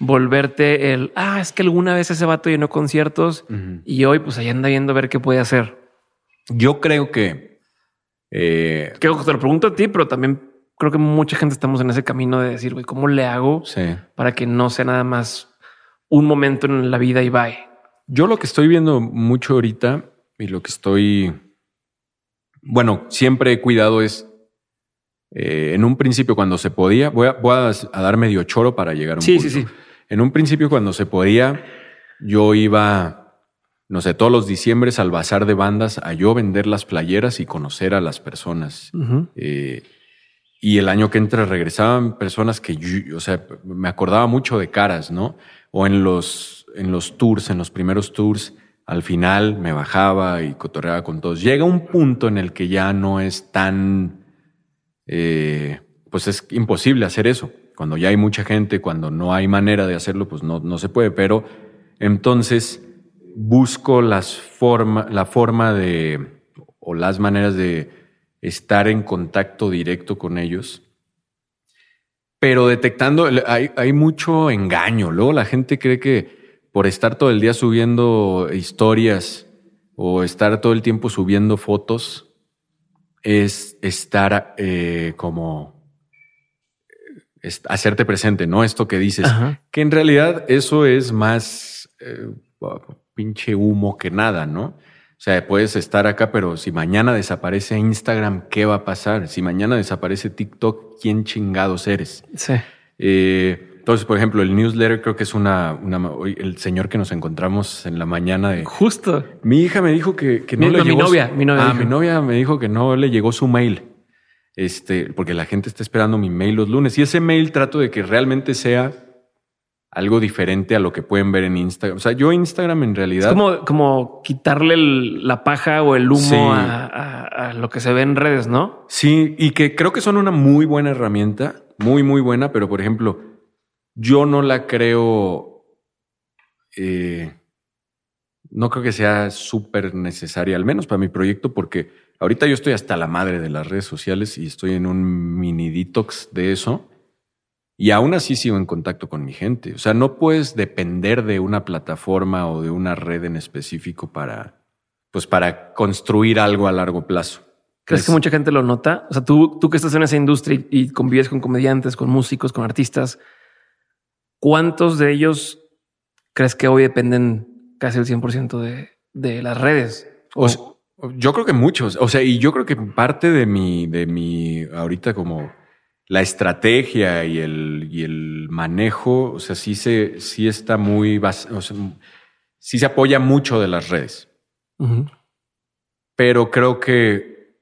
Volverte el, ah, es que alguna vez ese vato llenó conciertos y hoy pues ahí anda viendo a ver qué puede hacer.
Yo creo que... Eh,
Creo que te lo pregunto a ti, pero también creo que mucha gente estamos en ese camino de decir, güey, ¿cómo le hago
sí.
para que no sea nada más un momento en la vida y bye?
Yo lo que estoy viendo mucho ahorita y lo que estoy, bueno, siempre he cuidado es, eh, en un principio cuando se podía, voy a, voy a, a dar medio choro para llegar a un
Sí,
punto.
sí, sí.
En un principio cuando se podía, yo iba, no sé, todos los diciembres al bazar de bandas a yo vender las playeras y conocer a las personas. Eh, y el año que entra regresaban personas que yo, o sea, me acordaba mucho de caras, ¿no? O en los, en los tours, en los primeros tours, al final me bajaba y cotorreaba con todos. Llega un punto en el que ya no es tan, eh, pues es imposible hacer eso. Cuando ya hay mucha gente, cuando no hay manera de hacerlo, pues no, no se puede. Pero entonces busco las forma, la forma de, o las maneras de estar en contacto directo con ellos. Pero detectando, hay, hay mucho engaño. Luego la gente cree que por estar todo el día subiendo historias o estar todo el tiempo subiendo fotos es estar eh, como hacerte presente, ¿no? Esto que dices,
Ajá.
que en realidad eso es más eh, pinche humo que nada, ¿no? O sea, puedes estar acá, pero si mañana desaparece Instagram, ¿qué va a pasar? Si mañana desaparece TikTok, ¿quién chingados eres?
Sí.
Eh, entonces, por ejemplo, el newsletter creo que es una, una el señor que nos encontramos en la mañana de
Justo.
mi hija me dijo que, que no
Mi-
le
no, mi
llegó. su-
novia, mi novia
Ah,
dijo.
mi novia me dijo que no le llegó su mail. Este, porque la gente está esperando mi mail los lunes. Y ese mail trato de que realmente sea algo diferente a lo que pueden ver en Instagram. O sea, yo Instagram en
Es
realidad.
como, como quitarle el- la paja o el humo
Sí.
a, a- a lo que se ve en redes, ¿no?
Sí, y que creo que son una muy buena herramienta, muy, muy buena, pero por ejemplo, yo no la creo, eh, no creo que sea súper necesaria, al menos para mi proyecto, porque ahorita yo estoy hasta la madre de las redes sociales y estoy en un mini detox de eso. Y aún así sigo en contacto con mi gente. O sea, no puedes depender de una plataforma o de una red en específico para, pues para construir algo a largo plazo.
¿Crees
Es-
que mucha gente lo nota? O sea, tú, tú que estás en esa industria y, convives con comediantes, con músicos, con artistas, ¿cuántos de ellos crees que hoy dependen casi el 100% de, de las redes?
O sea, yo creo que muchos. O sea, y yo creo que parte de mi, de mi ahorita como la estrategia y el, y el manejo, o sea, sí se, sí está muy, bas- o sea, sí se apoya mucho de las redes. Pero creo que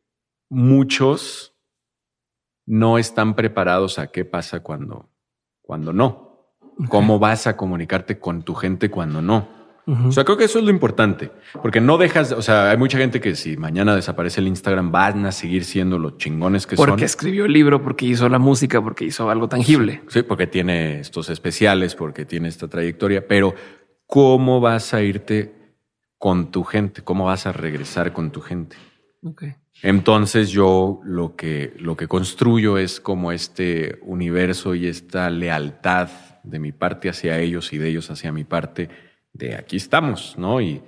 muchos no están preparados a qué pasa cuando, cuando no. ¿Cómo vas a comunicarte con tu gente cuando no? O sea, creo que eso es lo importante, porque no dejas, o sea, hay mucha gente que si mañana desaparece el Instagram van a seguir siendo los chingones que
porque
son.
escribió el libro, porque hizo la música, porque hizo algo tangible.
Sí, porque tiene estos especiales, porque tiene esta trayectoria, pero ¿cómo vas a irte con tu gente? ¿Cómo vas a regresar con tu gente?
Ok.
Entonces yo lo que, lo que construyo es como este universo y esta lealtad de mi parte hacia ellos y de ellos hacia mi parte, de aquí estamos, ¿no? Y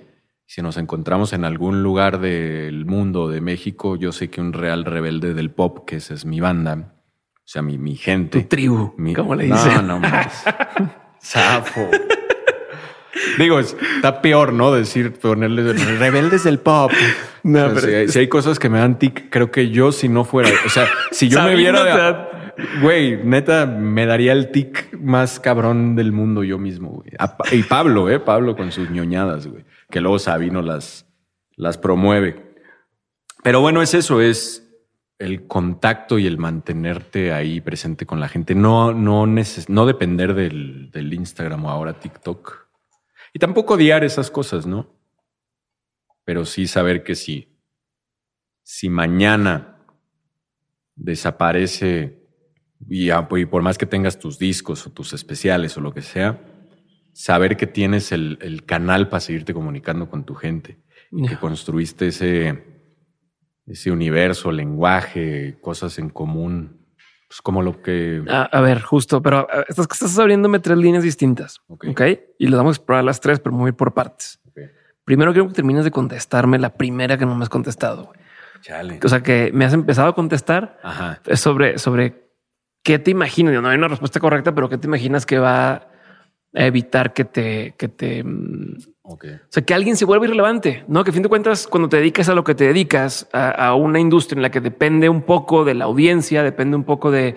si nos encontramos en algún lugar del mundo, de México, yo sé que un real rebelde del pop, que esa es mi banda, o sea, mi, mi gente.
Tu tribu,
Mi-
como le
no,
dicen.
No, más. Zafo. Digo, es- está peor, ¿no? Decir, ponerle rebeldes del pop.
No,
O sea,
pero-
si, hay, si hay cosas que me dan tic, creo que yo si no fuera, o sea, si yo me viera de, güey, neta, me daría el tic más cabrón del mundo yo mismo, güey. Y Pablo, eh, Pablo con sus ñoñadas, güey, que luego Sabino las, las promueve. Pero bueno, es eso, es el contacto y el mantenerte ahí presente con la gente. No, no, neces- no depender del, del Instagram o ahora TikTok. Y tampoco odiar esas cosas, ¿no? Pero sí saber que si, si mañana desaparece y, a- y por más que tengas tus discos o tus especiales o lo que sea, saber que tienes el, el canal para seguirte comunicando con tu gente. Y que
Ya.
construiste ese, ese universo, lenguaje, cosas en común. Pues como lo que...
A, a ver, justo, pero a- estás, estás abriéndome tres líneas distintas.
Ok.
Ok. Y las vamos a explorar las tres, pero muy por partes. Primero quiero que termines de contestarme la primera que no me has contestado.
Chale.
O sea, que me has empezado a contestar
Ajá.
sobre, sobre qué te imaginas. No hay una respuesta correcta, pero qué te imaginas que va a evitar que te, que te, mm, o sea, que alguien se vuelva irrelevante, no? Que a fin de cuentas, cuando te dedicas a lo que te dedicas, a, a una industria en la que depende un poco de la audiencia, depende un poco de,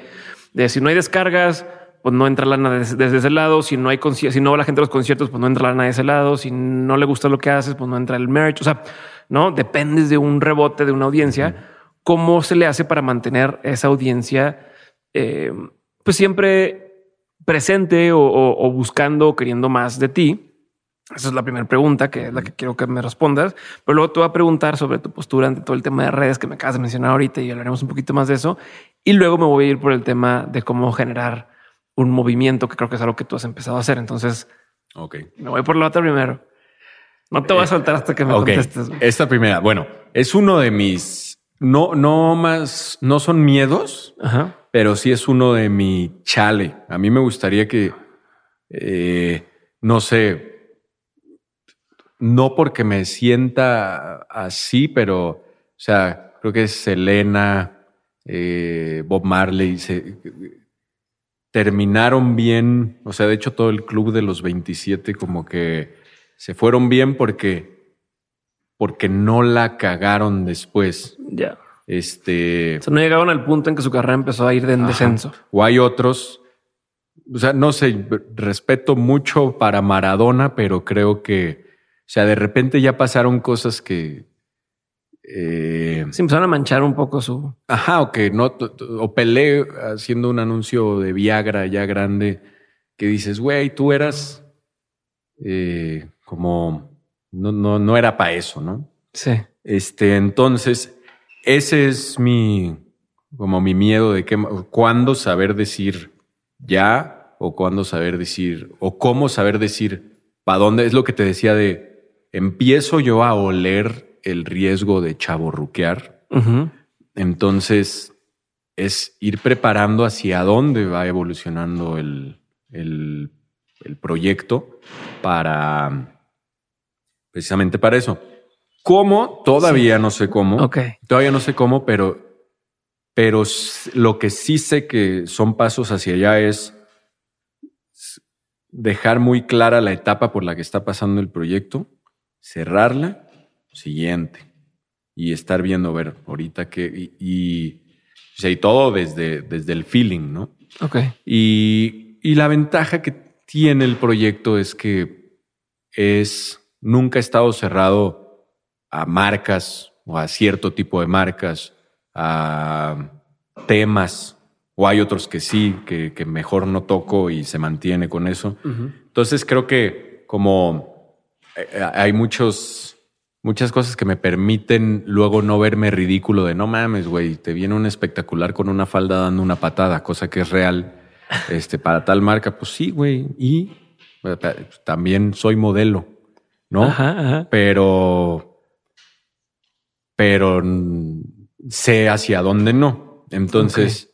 de si no hay descargas, pues no entra lana desde, desde ese lado. Si no hay si no va la gente a los conciertos, pues no entra lana de ese lado. Si no le gusta lo que haces, pues no entra el merch. O sea, no dependes de un rebote de una audiencia. ¿Cómo se le hace para mantener esa audiencia, eh, pues siempre presente o, o- o buscando o queriendo más de ti? Esa es la primera pregunta que es la que quiero que me respondas. Pero luego te voy a preguntar sobre tu postura ante todo el tema de redes que me acabas de mencionar ahorita y hablaremos un poquito más de eso. Y luego me voy a ir por el tema de cómo generar un movimiento que creo que es algo que tú has empezado a hacer. Entonces
Ok.
me voy por la otra primero. No te voy a soltar hasta que me contestes.
Esta primera, bueno, es uno de mis, no, no más, no son miedos,
Ajá.
pero sí es uno de mi chale. A mí me gustaría que, eh, no sé, no porque me sienta así, pero, o sea, creo que es Selena, eh, Bob Marley, se- terminaron bien, o sea, de hecho todo el club de los 27 como que se fueron bien porque, porque no la cagaron después.
Ya.
Este,
O sea, no llegaron al punto en que su carrera empezó a ir de en descenso.
O hay otros. O sea, no sé, respeto mucho para Maradona, pero creo que, o sea, de repente ya pasaron cosas que. eh,
Se empezaron a manchar un poco su.
ajá, o que no. O Pelé haciendo un anuncio de Viagra ya grande, que dices, güey, tú eras eh, como. No, no, no era para eso, ¿no?
Sí.
Este, entonces, ese es mi, como mi miedo de que, cuándo saber decir ya o cuándo saber decir, o cómo saber decir para dónde es lo que te decía de, empiezo yo a oler el riesgo de chaborruquear. Entonces, es ir preparando hacia dónde va evolucionando el, el, el proyecto para, precisamente para eso. ¿Cómo? Todavía no sé cómo.
Ok.
Todavía no sé cómo, pero, pero lo que sí sé que son pasos hacia allá es dejar muy clara la etapa por la que está pasando el proyecto, cerrarla, siguiente, y estar viendo, a ver, ahorita que, y, y, o sea, y todo desde, desde el feeling, ¿no?
Ok.
Y, y la ventaja que tiene el proyecto es que es nunca ha estado cerrado a marcas o a cierto tipo de marcas, a temas, o hay otros que sí, que, que mejor no toco y se mantiene con eso. Entonces creo que como eh, hay muchos, muchas cosas que me permiten luego no verme ridículo de no mames, güey, te viene un espectacular con una falda dando una patada, cosa que es real. Este, para tal marca, pues sí, güey. Y eh, pues, también soy modelo, ¿no?
Ajá, ajá.
Pero, pero sé hacia dónde no. Entonces,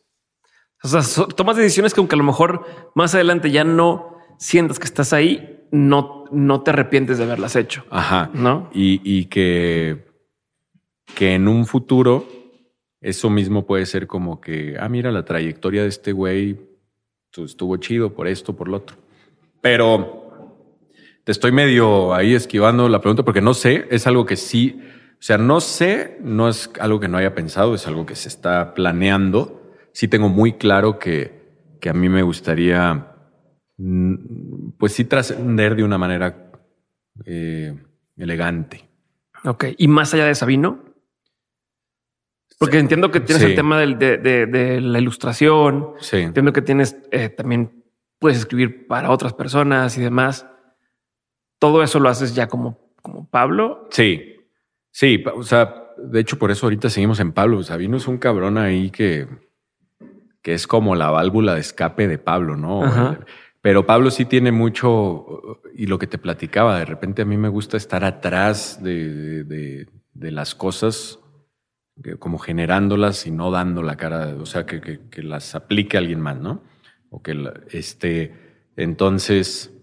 O sea, tomas decisiones que aunque a lo mejor más adelante ya no sientas que estás ahí, no, no te arrepientes de haberlas hecho,
ajá.
¿no?
y, y que, que en un futuro eso mismo puede ser como que, ah, mira, la trayectoria de este güey pues, estuvo chido por esto, por lo otro. Pero te estoy medio ahí esquivando la pregunta porque no sé, es algo que sí, o sea, no sé, no es algo que no haya pensado, es algo que se está planeando. Sí tengo muy claro que, que a mí me gustaría, mm, pues sí, trascender de una manera eh, elegante.
Ok. Y más allá de Sabino, porque entiendo que tienes
Sí.
el tema del- de, de- de la ilustración,
Sí.
entiendo que tienes eh, también puedes escribir para otras personas y demás. Todo eso lo haces ya como, como Pablo.
Sí, sí, o sea, de hecho por eso ahorita seguimos en Pablo. Sabino es un cabrón ahí que, que es como la válvula de escape de Pablo, ¿no?
Ajá.
Pero Pablo sí tiene mucho, y lo que te platicaba, de repente a mí me gusta estar atrás de, de, de las cosas, como generándolas y no dando la cara, o sea, que, que, que las aplique alguien más, ¿no? O que, este, entonces,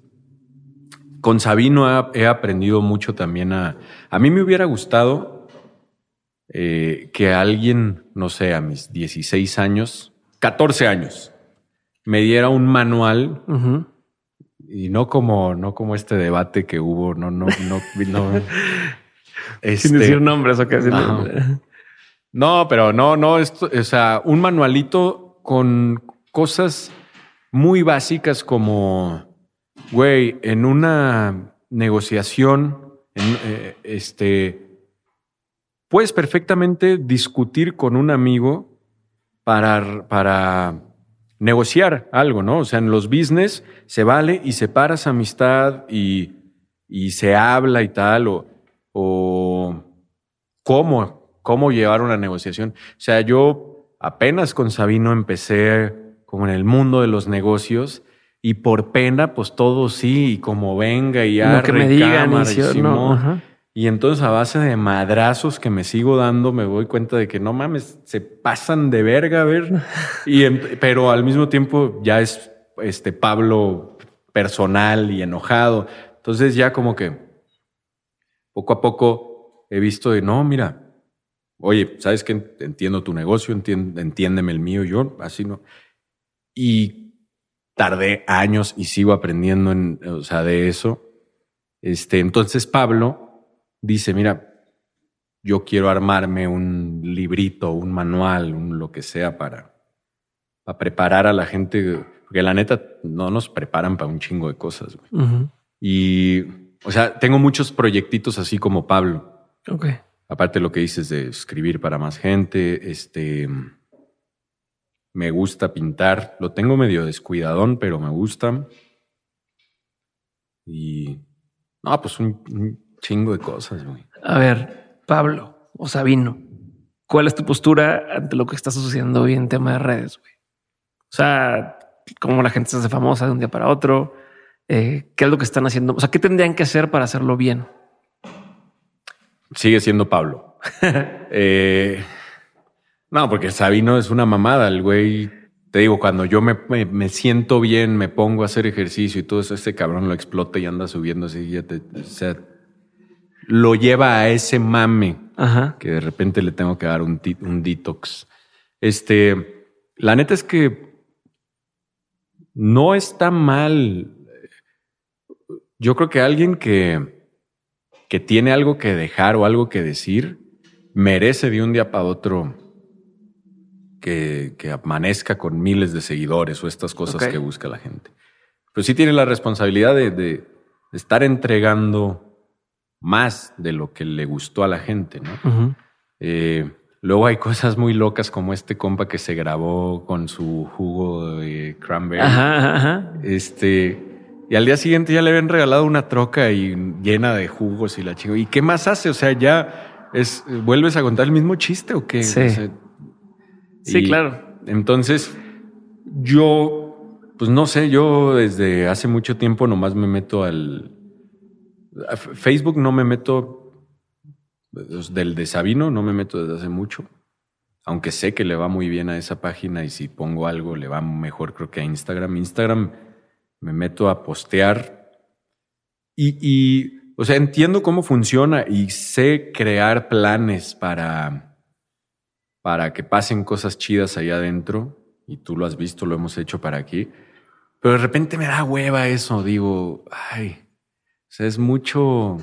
con Sabino he, aprendido mucho también a, a mí me hubiera gustado eh, que alguien, no sé, a mis 16 años, 14 años, me diera un manual y no como, no como este debate que hubo, no, no, no, no.
este, Sin decir nombres o qué
no. no, pero no, no, esto, o sea, un manualito con cosas muy básicas como, güey, en una negociación, eh, este, puedes perfectamente discutir con un amigo para, para negociar algo, ¿no? O sea, en los business se vale y separas amistad y, y se habla y tal, o, o cómo, cómo llevar una negociación. O sea, yo apenas con Sabino empecé como en el mundo de los negocios y por pena, pues todo sí, y como venga y
que me digan y, no,
y entonces a base de madrazos que me sigo dando, me doy cuenta de que no mames, se pasan de verga, a ver. Y, pero al mismo tiempo ya es este Pablo personal y enojado. Entonces ya como que poco a poco he visto de, no, mira, oye, ¿sabes que Entiendo tu negocio, entiéndeme el mío, yo así no. Y tardé años y sigo aprendiendo en, o sea, de eso. Este, entonces Pablo dice, mira, yo quiero armarme un librito, un manual, un lo que sea para, para preparar a la gente, porque la neta no nos preparan para un chingo de cosas. Y, o sea, tengo muchos proyectitos así como Pablo.
Ok.
Aparte de lo que dices de escribir para más gente, este, me gusta pintar. Lo tengo medio descuidadón, pero me gusta. Y, no, pues un Chingo de cosas, güey.
A ver, Pablo o Sabino, ¿cuál es tu postura ante lo que está sucediendo hoy en tema de redes, güey? O sea, cómo la gente se hace famosa de un día para otro, eh, qué es lo que están haciendo, o sea, qué tendrían que hacer para hacerlo bien.
Sigue siendo Pablo. Eh, no, porque Sabino es una mamada, el güey te digo, cuando yo me, me, siento bien, me pongo a hacer ejercicio y todo eso, este cabrón lo explota y anda subiendo así, ya te, o sea, lo lleva a ese mame que de repente le tengo que dar un, un detox. Este, la neta es que no está mal. Yo creo que alguien que, que tiene algo que dejar o algo que decir merece de un día para otro que, que amanezca con miles de seguidores o estas cosas que busca la gente. Pero sí tiene la responsabilidad de, de estar entregando más de lo que le gustó a la gente, ¿no? Eh, luego hay cosas muy locas como este compa que se grabó con su jugo de cranberry. Este, y al día siguiente ya le habían regalado una troca y llena de jugos y la chico. ¿Y qué más hace? O sea, ya es, vuelves a contar el mismo chiste o qué?
Sí, sí claro.
Entonces, yo, pues no sé, yo desde hace mucho tiempo nomás me meto al, Facebook no me meto, del de Sabino no me meto desde hace mucho, aunque sé que le va muy bien a esa página y si pongo algo le va mejor creo que a Instagram. Instagram me meto a postear y, y o sea, entiendo cómo funciona y sé crear planes para, para que pasen cosas chidas allá adentro y tú lo has visto, lo hemos hecho para aquí. Pero de repente me da hueva eso, digo, ay, o sea, es mucho.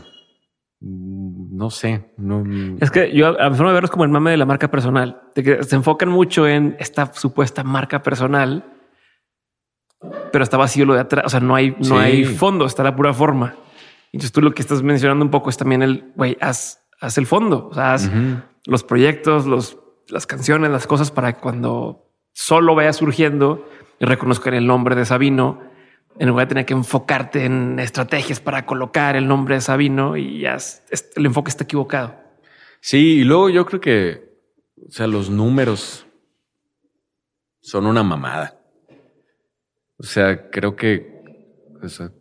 Mm, no sé, no.
Es que yo a mi forma de verlo es como el mame de la marca personal, de que se enfocan mucho en esta supuesta marca personal, pero está vacío lo de atrás. O sea, no hay, no hay fondo, está la pura forma. Entonces tú lo que estás mencionando un poco es también el güey, haz, haz, el fondo, o sea, haz los proyectos, los, las canciones, las cosas para cuando solo vaya surgiendo y reconozcan el nombre de Sabino, en lugar de tener que enfocarte en estrategias para colocar el nombre de Sabino y ya el enfoque está equivocado.
Sí, y luego yo creo que, o sea, los números son una mamada. O sea, creo que o sea,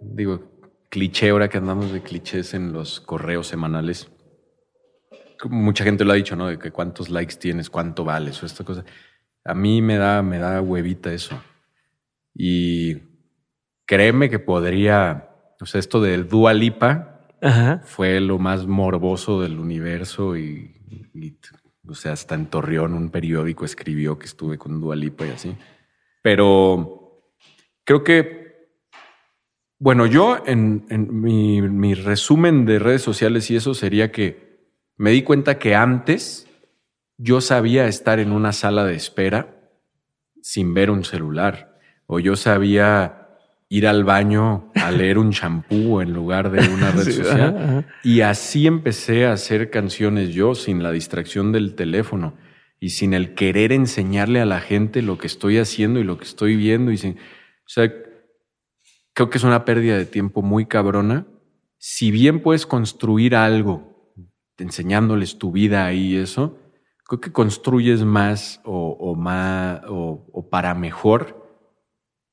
digo, cliché ahora que andamos de clichés en los correos semanales. Mucha gente lo ha dicho, ¿no? De que cuántos likes tienes, cuánto vales o esta cosa. A mí me da, me da huevita eso. Y créeme que podría, o sea, esto del Dua Lipa
Ajá.
fue lo más morboso del universo y, y, o sea, hasta en Torreón un periódico escribió que estuve con Dua Lipa y así. Pero creo que, bueno, yo en, en mi, mi resumen de redes sociales y eso sería que me di cuenta que antes yo sabía estar en una sala de espera sin ver un celular o yo sabía ir al baño a leer un champú en lugar de una red
Sí,
social.
ajá.
Y así empecé a hacer canciones yo, sin la distracción del teléfono y sin el querer enseñarle a la gente lo que estoy haciendo y lo que estoy viendo. Y sin, o sea, creo que es una pérdida de tiempo muy cabrona. Si bien puedes construir algo enseñándoles tu vida ahí y eso, creo que construyes más o, más o, para mejor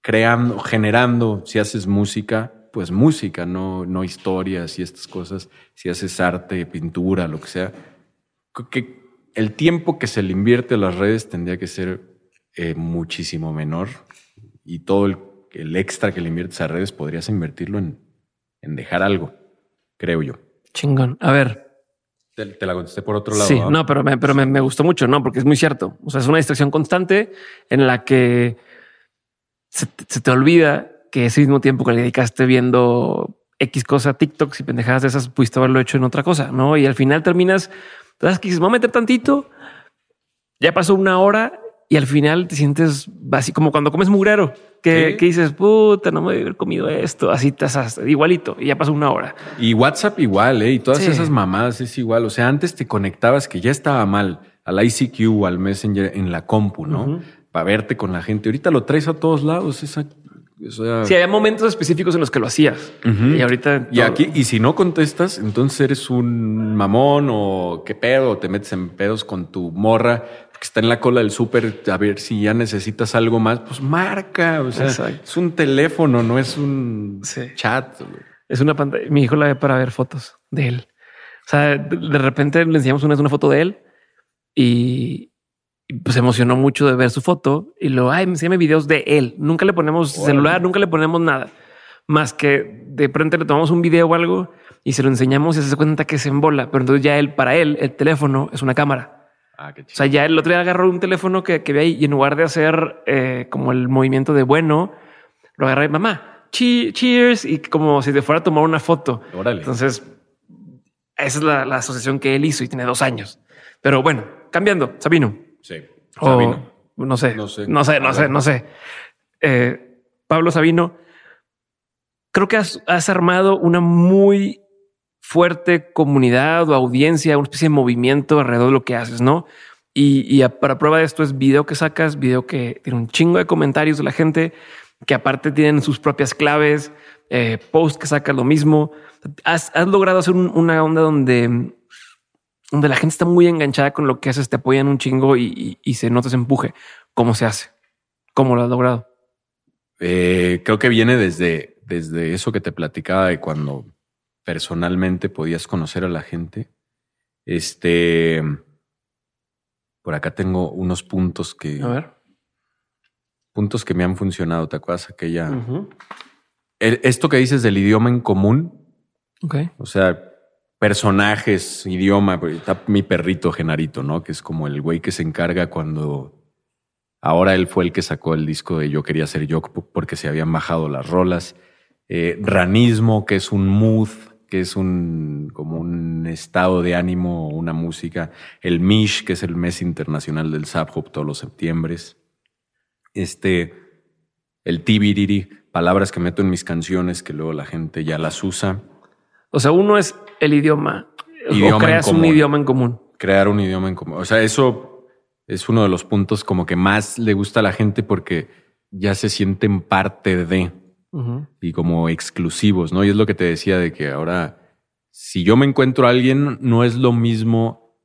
creando, generando, si haces música, pues música, no, no historias y estas cosas. Si haces arte, pintura, lo que sea. Creo que el tiempo que se le invierte a las redes tendría que ser eh, muchísimo menor y todo el, el extra que le inviertes a redes podrías invertirlo en, en dejar algo, creo yo.
Chingón. A ver.
Te, te la contesté por otro lado.
Sí,
¿no?
no, pero, me, pero me, me gustó mucho, ¿no? Porque es muy cierto. O sea, es una distracción constante en la que se, te- se te olvida que ese mismo tiempo que le dedicaste viendo X cosa, TikToks y pendejadas de esas, pudiste haberlo hecho en otra cosa, ¿no? Y al final terminas, sabes que dices, me voy a meter tantito, ya pasó una hora y al final te sientes así como cuando comes mugrero, que,
Sí.
que dices, puta, no me voy a haber comido esto, así estás igualito y ya pasó una hora.
Y WhatsApp igual, ¿eh? Y todas
Sí.
esas mamadas es igual. O sea, antes te conectabas que ya estaba mal al ICQ o al Messenger en la compu, ¿no? Para verte con la gente. Ahorita lo traes a todos lados. Esa, o sea,
Sí, había momentos específicos en los que lo hacías. Y ahorita.
Y aquí, y si no contestas, entonces eres un mamón o qué pedo, te metes en pedos con tu morra que está en la cola del súper a ver si ya necesitas algo más, pues marca. O sea,
Exacto.
es un teléfono, no es un
Sí.
chat.
Es una pantalla. Mi hijo la ve para ver fotos de él. O sea, de, repente le enseñamos una, una foto de él y, pues se emocionó mucho de ver su foto y lo, ay, me enseñame videos de él. Nunca le ponemos celular, nunca le ponemos nada más que de pronto le tomamos un video o algo y se lo enseñamos y se hace cuenta que se embola. Pero entonces ya él, para él, el teléfono es una cámara.
Ah, qué
O sea, ya el otro día agarró un teléfono que, que ve ahí y en lugar de hacer eh, como el movimiento de bueno, lo agarra y mamá, che- cheers, y como si te fuera a tomar una foto.
Órale.
Entonces, esa es la, la asociación que él hizo y tiene dos años. Pero bueno, cambiando, Sabino.
sí.
O-
Sabino.
no sé,
No sé.
no sé, no sé,
ver.
no sé. Eh, Pablo Sabino, creo que has, has armado una muy fuerte comunidad o audiencia, una especie de movimiento alrededor de lo que haces, ¿no? Y, para prueba de esto es video que sacas, video que tiene un chingo de comentarios de la gente, que aparte tienen sus propias claves, eh, post que sacas lo mismo. Has, logrado hacer un- una onda donde, donde la gente está muy enganchada con lo que haces, te apoyan un chingo y se nota ese empuje. ¿Cómo se hace? ¿Cómo lo has logrado?
Eh, creo que viene desde, desde eso que te platicaba de cuando personalmente podías conocer a la gente. Este, por acá tengo unos puntos que,
A ver.
puntos que me han funcionado. ¿Te acuerdas aquella? El- esto que dices del idioma en común,
Ok.
o sea, personajes, idioma. porque Está mi perrito Genarito, ¿no? Que es como el güey que se encarga cuando ahora él fue el que sacó el disco de Yo quería ser yo porque se habían bajado las rolas. Eh, ranismo, que es un mood, que es un como un estado de ánimo, una música. El Mish, que es el mes internacional del Zap Hop todos los septiembres. Este, el Tibiriri, palabras que meto en mis canciones que luego la gente ya las usa.
O sea, uno es el idioma.
Idioma
o creas un idioma en común.
crear un idioma en común. O sea, eso es uno de los puntos como que más le gusta a la gente porque ya se sienten parte de Y como exclusivos, ¿no? Y es lo que te decía de que ahora, si yo me encuentro a alguien, no es lo mismo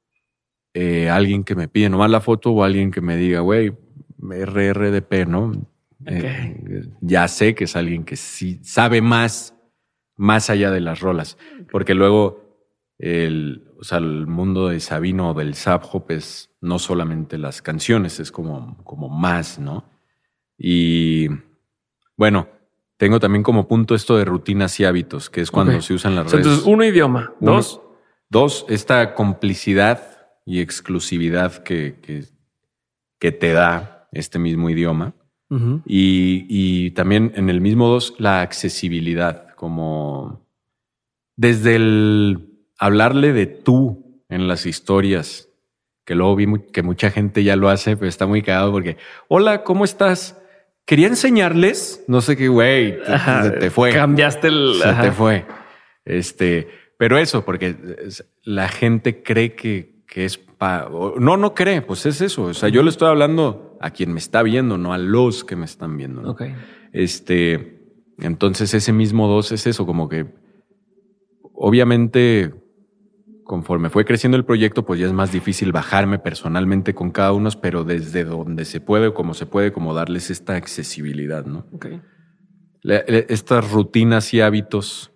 eh, alguien que me pide nomás la foto o alguien que me diga, güey, RRDP, ¿no? Eh, ya sé que es alguien que sí sabe más, más allá de las rolas. Porque luego el, o sea, el mundo de Sabino o del Sub Hop es no solamente las canciones, es como, como más, ¿no? Y bueno, tengo también como punto esto de rutinas y hábitos, que es cuando se usan las redes.
entonces, uno idioma.
Uno-
Dos.
Dos, esta complicidad y exclusividad que, que, que te da este mismo idioma. Y, y también en el mismo dos, la accesibilidad, como desde el hablarle de tú en las historias, que luego vi que mucha gente ya lo hace, pero está muy cagado porque, hola, ¿cómo estás? Quería enseñarles, no sé qué, güey, se te fue.
Cambiaste el.
Se
ajá.
te fue. Este, pero eso, porque la gente cree que, que es pa, no, no cree, pues es eso. O sea, yo le estoy hablando a quien me está viendo, no a los que me están viendo. ¿no?
Ok.
Este, entonces ese mismo dos es eso, como que obviamente conforme fue creciendo el proyecto, pues ya es más difícil bajarme personalmente con cada uno, pero desde donde se puede, como se puede, como darles esta accesibilidad, ¿no?
Ok.
Le- le- estas rutinas y hábitos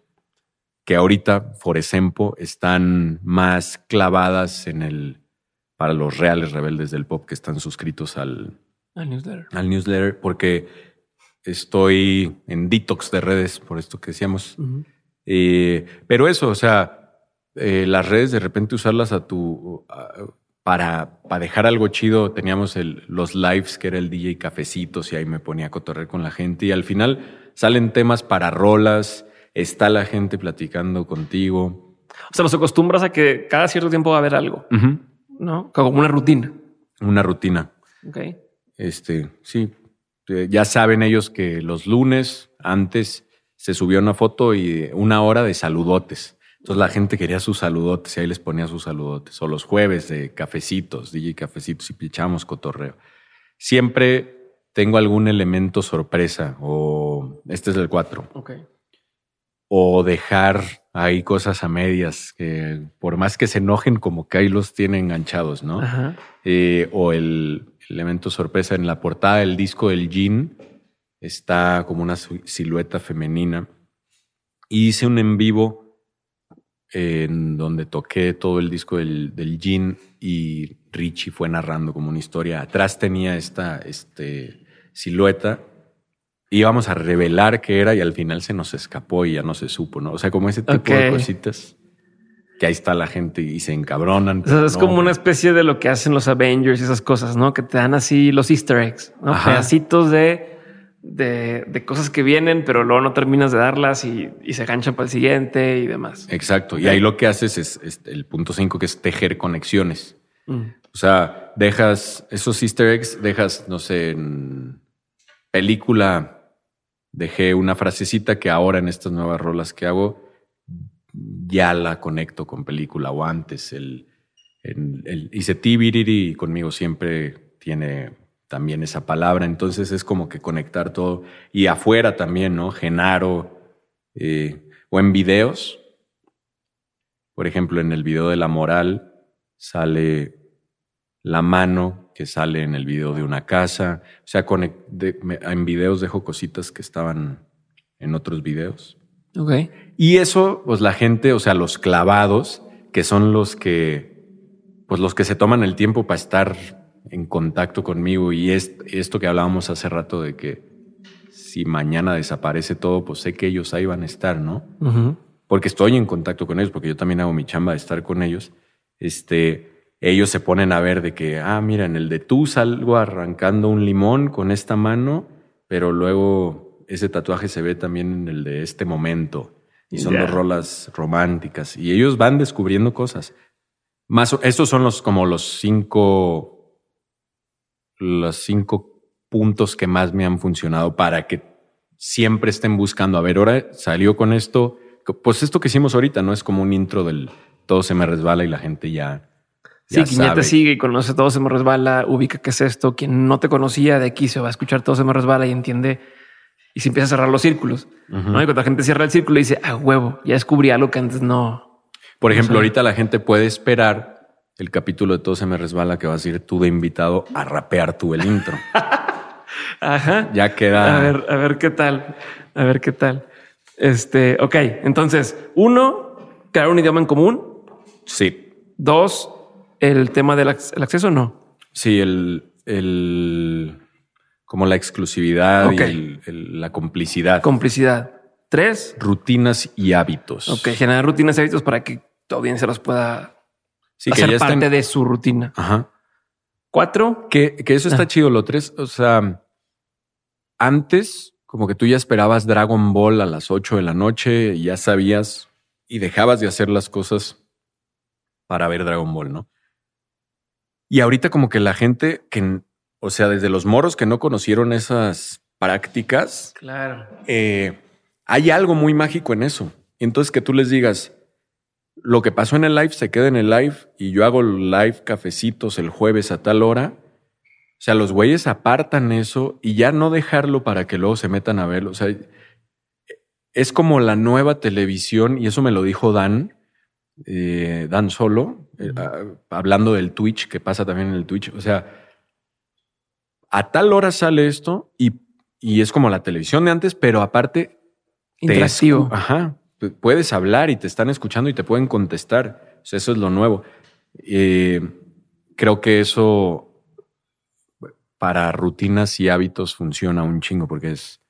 que ahorita, por ejemplo, están más clavadas en el para los reales rebeldes del pop que están suscritos al,
Al newsletter.
al newsletter, porque estoy en detox de redes, por esto que decíamos. Eh, pero eso, o sea, eh, las redes de repente usarlas a tu a- para, para dejar algo chido. Teníamos el, los lives que era el DJ Cafecitos y ahí me ponía a cotorrear con la gente y al final salen temas para rolas, está la gente platicando contigo.
O sea, los acostumbras a que cada cierto tiempo va a haber algo, ¿no? Como una rutina.
Una rutina.
Ok.
Este, sí, Eh, ya saben ellos que los lunes antes se subió una foto y una hora de saludotes. Entonces la gente quería sus saludotes y ahí les ponía sus saludotes. O los jueves de cafecitos, DJ cafecitos y pichamos cotorreo. Siempre tengo algún elemento sorpresa o este es el 4.
Ok.
O dejar ahí cosas a medias que por más que se enojen como que ahí los tienen enganchados, ¿no?
Ajá.
Eh, o el elemento sorpresa en la portada del disco del Jean está como una silueta femenina. Y hice un en vivo en donde toqué todo el disco del, del Jean y Richie fue narrando como una historia. Atrás tenía esta este, silueta. Íbamos a revelar qué era y al final se nos escapó y ya no se supo, ¿no? O sea, como ese tipo de cositas que ahí está la gente y se encabronan.
O sea,
pero
es
no.
como una especie de lo que hacen los Avengers y esas cosas, ¿no? Que te dan así los Easter eggs, ¿no?
Ajá.
Pedacitos de, de, de cosas que vienen, pero luego no terminas de darlas y, y se ganchan para el siguiente y demás.
Exacto. Y ahí lo que haces es, es el punto 5, que es tejer conexiones.
Mm.
O sea, dejas esos easter eggs, dejas, no sé, en película, dejé una frasecita que ahora en estas nuevas rolas que hago, ya la conecto con película o antes. El, el, el hice tibiriri y conmigo siempre tiene también esa palabra. Entonces es como que conectar todo. Y afuera también, ¿no? Genaro, eh, o en videos. Por ejemplo, en el video de la moral sale la mano que sale en el video de una casa. O sea, me- en videos dejo cositas que estaban en otros videos.
Ok.
Y eso, pues la gente, o sea, los clavados, que son los que, pues los que se toman el tiempo para estar en contacto conmigo. Y es, esto que hablábamos hace rato de que si mañana desaparece todo, pues sé que ellos ahí van a estar, ¿no? Porque estoy en contacto con ellos, porque yo también hago mi chamba de estar con ellos, este, ellos se ponen a ver de que, ah, mira, en el de tú salgo arrancando un limón con esta mano, pero luego ese tatuaje se ve también en el de este momento. Y son dos rolas románticas. Y ellos van descubriendo cosas. Más, estos son los como los cinco, los cinco puntos que más me han funcionado para que siempre estén buscando. A ver, ahora salió con esto. Pues esto que hicimos ahorita, ¿no? Es como un intro del todo se me resbala y la gente ya.
Sí,
ya
quien ya te sigue y conoce todo se me resbala, ubica qué es esto. Quien no te conocía de aquí se va a escuchar todo se me resbala y entiende y se empieza a cerrar los círculos. ¿no? Y cuando la gente cierra el círculo y dice, a huevo, ya descubrí algo que antes no.
Por ejemplo, ahorita la gente puede esperar el capítulo de Todo se me resbala que vas a ir tú de invitado a rapear tú el intro.
Ajá.
Ya queda.
A ver, a ver qué tal. A ver qué tal. Este, ok. Entonces, uno, crear un idioma en común.
Sí.
Dos, el tema del ac- el acceso, no.
Sí, el, el como la exclusividad y el- el- la complicidad.
Complicidad. Tres,
rutinas y hábitos.
ok. Generar rutinas y hábitos para que tu audiencia los pueda
Sí, que ya
parte
estén-
de su rutina.
Ajá.
Cuatro,
Que, que eso está
Ah.
chido. Lo tres, o sea, antes, como que tú ya esperabas Dragon Ball a las 8 de la noche y ya sabías y dejabas de hacer las cosas para ver Dragon Ball, ¿no? Y ahorita como que la gente que, o sea, desde los moros que no conocieron esas prácticas,
claro.
eh, hay algo muy mágico en eso. Entonces que tú les digas, lo que pasó en el live se queda en el live y yo hago live cafecitos el jueves a tal hora. O sea, los güeyes apartan eso y ya no dejarlo para que luego se metan a verlo. O sea, es como la nueva televisión y eso me lo dijo Dan, eh, Dan Solo, eh, ah, hablando del Twitch, que pasa también en el Twitch. O sea, a tal hora sale esto y, y es como la televisión de antes, pero aparte te
Interactivo.
Ajá. Pu- Puedes hablar y te están escuchando y te pueden contestar. O sea, eso es lo nuevo. Eh, creo que eso para rutinas y hábitos funciona un chingo porque es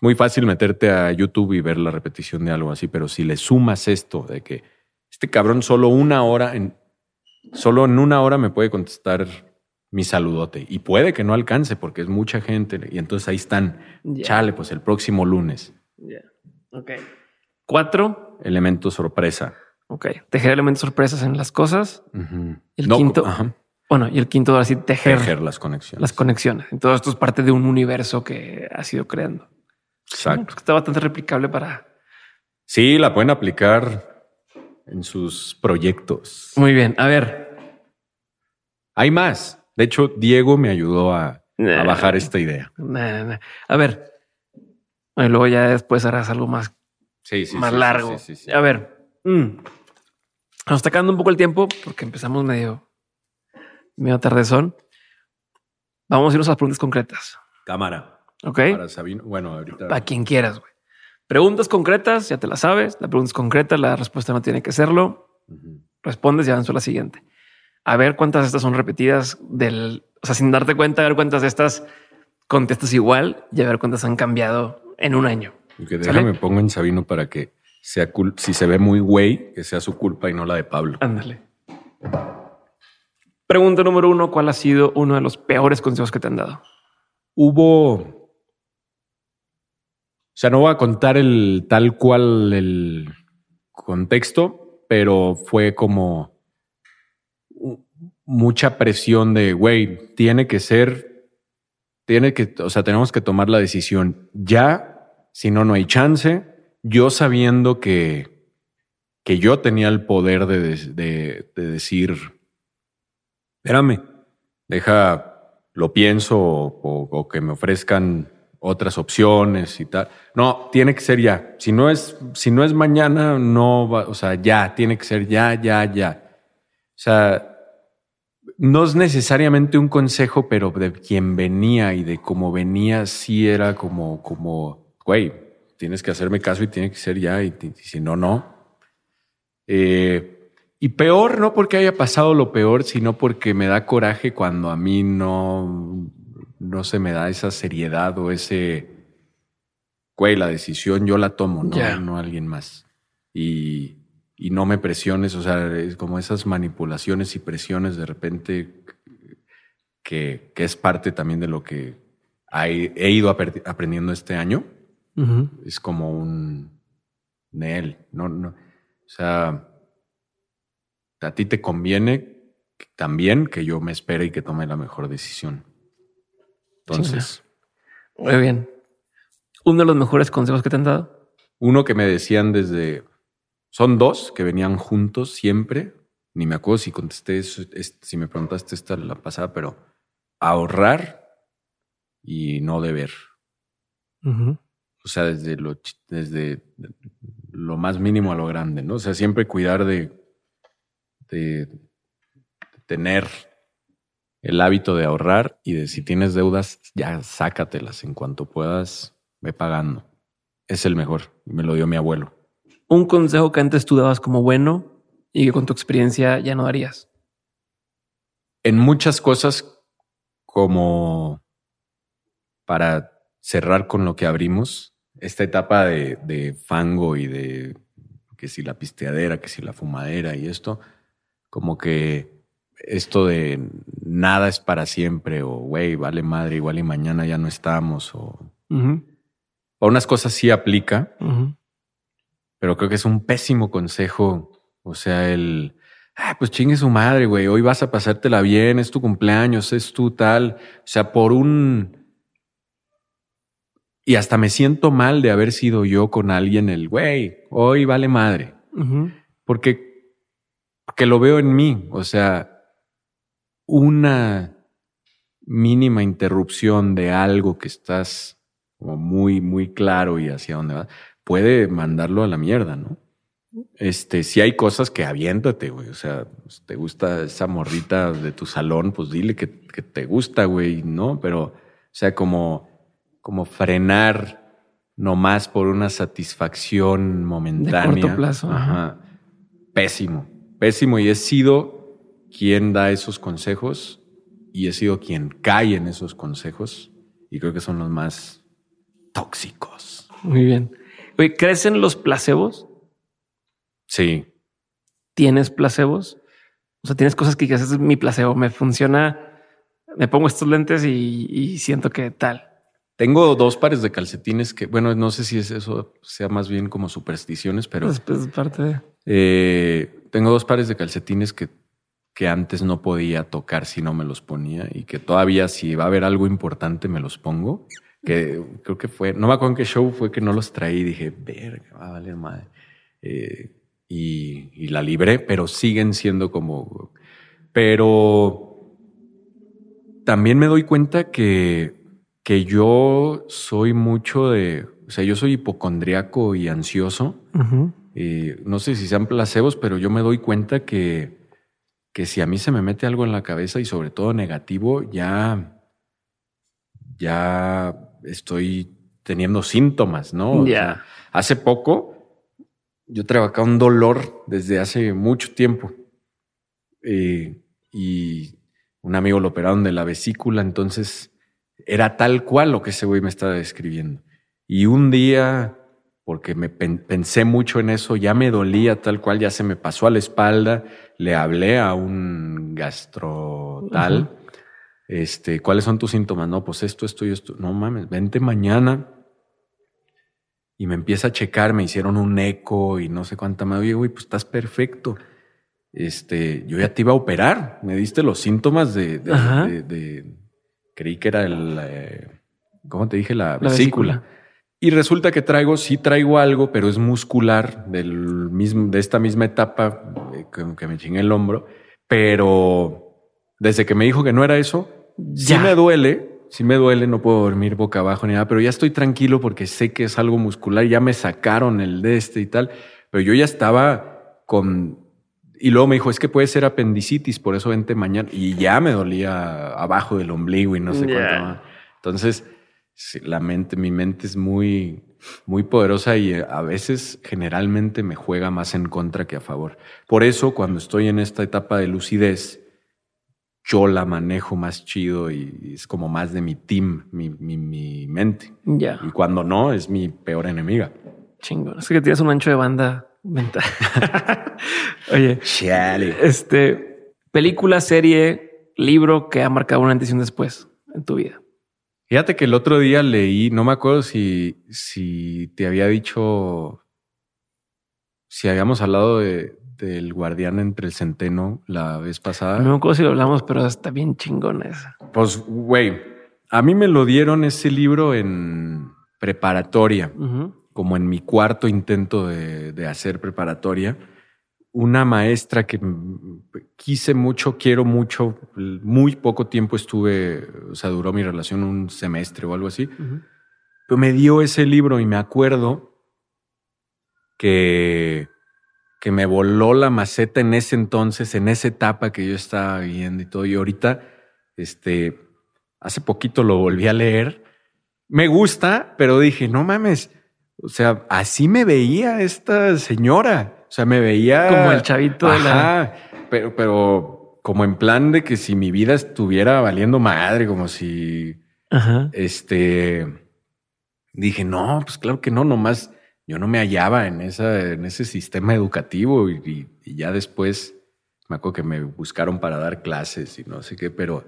muy fácil meterte a YouTube y ver la repetición de algo así, pero si le sumas esto de que este cabrón solo una hora en solo en una hora me puede contestar mi saludote y puede que no alcance porque es mucha gente y entonces ahí están. Chale, pues el próximo lunes.
Cuatro,
Elemento sorpresa.
ok. Tejer elementos sorpresas en las cosas.
Ujú.
El quinto-
ajá.
Bueno, y el quinto, ahora sí, tejer,
Tejer las conexiones.
las conexiones. Todo esto es parte de un universo que ha sido creando.
Exacto.
Está bastante replicable para.
Sí, la pueden aplicar en sus proyectos.
Muy bien. A ver.
Hay más. De hecho, Diego me ayudó a, bajar esta idea.
Nah, nah. A ver. Y luego ya después harás algo más,
Sí, sí.
más
sí,
largo.
sí, sí, sí.
A ver. mm. Nos está quedando un poco el tiempo porque empezamos medio, medio tardezón. Vamos a irnos a las preguntas concretas.
Cámara.
Ok.
Para Sabino. Bueno, ahorita.
A quien quieras, güey. Preguntas concretas, ya te las sabes. La pregunta es concreta, la respuesta no tiene que serlo. Respondes y avanzo a la siguiente. A ver cuántas de estas son repetidas del, o sea, sin darte cuenta, a ver cuántas de estas contestas igual y a ver cuántas han cambiado en un año.
Y que
¿Sale?
déjame pongo en Sabino para que sea cool. Si se ve muy güey, que sea su culpa y no la de Pablo.
Ándale. Pregunta número uno: ¿Cuál ha sido uno de los peores consejos que te han dado?
Hubo. O sea, no voy a contar el tal cual el contexto, pero fue como mucha presión de, güey, tiene que ser, tiene que, o sea, tenemos que tomar la decisión ya, si no, no hay chance. Yo sabiendo que, que yo tenía el poder de, de- de- de decir, espérame, deja, lo pienso o, o- o que me ofrezcan otras opciones y tal. No, tiene que ser ya. Si no es, si no es mañana, no va, o sea, ya, tiene que ser ya, ya, ya. O sea, no es necesariamente un consejo, pero de quien venía y de cómo venía, sí era como, como, güey, tienes que hacerme caso y tiene que ser ya, y, y si no, no. Eh, y peor, no porque haya pasado lo peor, sino porque me da coraje cuando a mí no, no se me da esa seriedad o ese, güey, la decisión yo la tomo, no, no alguien más. Y, y no me presiones, o sea, es como esas manipulaciones y presiones de repente que, que es parte también de lo que he, ido aprendiendo este año Es como un Nel. No, no. O sea, a ti te conviene también que yo me espere y que tome la mejor decisión. Entonces,
Muy bien. Uno de los mejores consejos que te han dado.
uno que me decían desde. Son dos que venían juntos siempre. Ni me acuerdo si contesté eso, es- si me preguntaste esta la pasada, pero ahorrar y no deber.
Ujú.
O sea, desde lo, desde lo más mínimo a lo grande, ¿no? O sea, siempre cuidar de, de, de tener el hábito de ahorrar y de si tienes deudas, ya sácatelas en cuanto puedas, ve pagando. Es el mejor. Me lo dio mi abuelo.
Un consejo que antes tú dabas como bueno y que con tu experiencia ya no darías.
En muchas cosas, como para cerrar con lo que abrimos, esta etapa de, de fango y de que si la pisteadera, que si la fumadera y esto, como que esto de nada es para siempre o güey, vale madre, igual y mañana ya no estamos o... Para unas cosas sí aplica, pero creo que es un pésimo consejo. O sea, el, ah, pues chingue su madre, güey, hoy vas a pasártela bien, es tu cumpleaños, es tu tal. O sea, por un... Y hasta me siento mal de haber sido yo con alguien el, güey, hoy vale madre. Porque, porque lo veo en mí. O sea, una mínima interrupción de algo que estás como muy, muy claro y hacia dónde vas, puede mandarlo a la mierda, ¿no? Este, si hay cosas que aviéntate, güey. O sea, pues, te gusta esa morrita de tu salón, pues dile que, te gusta, güey, ¿no? Pero, o sea, como, como frenar nomás por una satisfacción momentánea.
De corto plazo.
Ajá. Pésimo, pésimo. Y he sido quien da esos consejos y he sido quien cae en esos consejos y creo que son los más tóxicos.
Muy bien. Oye, ¿crecen los placebos?
Sí.
¿Tienes placebos? O sea, tienes cosas que dices, es mi placebo, me funciona, me pongo estos lentes y, siento que tal.
Tengo dos pares de calcetines que, bueno, no sé si es eso sea más bien como supersticiones, pero
es, parte de.
Eh, tengo dos pares de calcetines que, que antes no podía tocar si no me los ponía y que todavía si va a haber algo importante me los pongo. Que creo que fue, no me acuerdo en qué show fue que no los traí y dije, verga, va a valer madre. Eh, y, la libré, pero siguen siendo como... Pero también me doy cuenta que, que yo soy mucho de... O sea, yo soy hipocondriaco y ansioso. no sé si sean placebos, pero yo me doy cuenta que, que si a mí se me mete algo en la cabeza y sobre todo negativo, ya, ya estoy teniendo síntomas, ¿no?
Ya.
hace poco yo trabajaba un dolor desde hace mucho tiempo. Eh, y un amigo lo operaron de la vesícula, entonces era tal cual lo que ese güey me estaba describiendo. Y un día, porque me pensé mucho en eso, ya me dolía tal cual, ya se me pasó a la espalda, le hablé a un gastro tal. Este, ¿cuáles son tus síntomas? No, pues esto, esto y esto. No mames, vente mañana y me empieza a checar, me hicieron un eco y no sé cuánta más. Oye, güey, pues estás perfecto. Este, yo ya te iba a operar. Me diste los síntomas de, de, creí que era el, eh, ¿cómo te dije? La, vesícula. Y resulta que traigo, sí traigo algo, pero es muscular del mismo, de esta misma etapa eh, que, me chingué el hombro. Pero desde que me dijo que no era eso, ya. sí me duele, sí me duele, no puedo dormir boca abajo ni nada, pero ya estoy tranquilo porque sé que es algo muscular, ya me sacaron el de este y tal, pero yo ya estaba con... Y luego me dijo, es que puede ser apendicitis, por eso vente mañana. Y ya me dolía abajo del ombligo y no sé cuánto más. Entonces, la mente, mi mente es muy, muy poderosa y a veces generalmente me juega más en contra que a favor. Por eso, cuando estoy en esta etapa de lucidez, yo la manejo más chido y es como más de mi team, mi, mi, mente.
Ya.
Y cuando no, es mi peor enemiga.
Chingón. Es que tienes un ancho de banda mental. Oye.
Chale.
Este, película, serie, libro que ha marcado una antes y un después en tu vida.
Fíjate que el otro día leí, no me acuerdo si, si te había dicho, si habíamos hablado de, del Guardián entre el Centeno la vez pasada.
No me acuerdo si lo hablamos, pero está bien chingón esa.
Pues, güey, a mí me lo dieron ese libro en preparatoria, como en mi cuarto intento de, hacer preparatoria. Una maestra que quise mucho, quiero mucho, muy poco tiempo estuve, o sea, duró mi relación un semestre o algo así. Pero me dio ese libro y me acuerdo que que me voló la maceta en ese entonces, en esa etapa que yo estaba viviendo y todo. Y ahorita Este, hace poquito lo volví a leer. Me gusta, pero dije, no mames. O sea, así me veía esta señora. O sea, me veía
como el chavito de la.
Pero, pero como en plan de que si mi vida estuviera valiendo madre, como si
Ajá.
este dije, no, pues claro que no, nomás yo no me hallaba en esa, en ese sistema educativo y, y- y ya después me acuerdo que me buscaron para dar clases y no sé qué, pero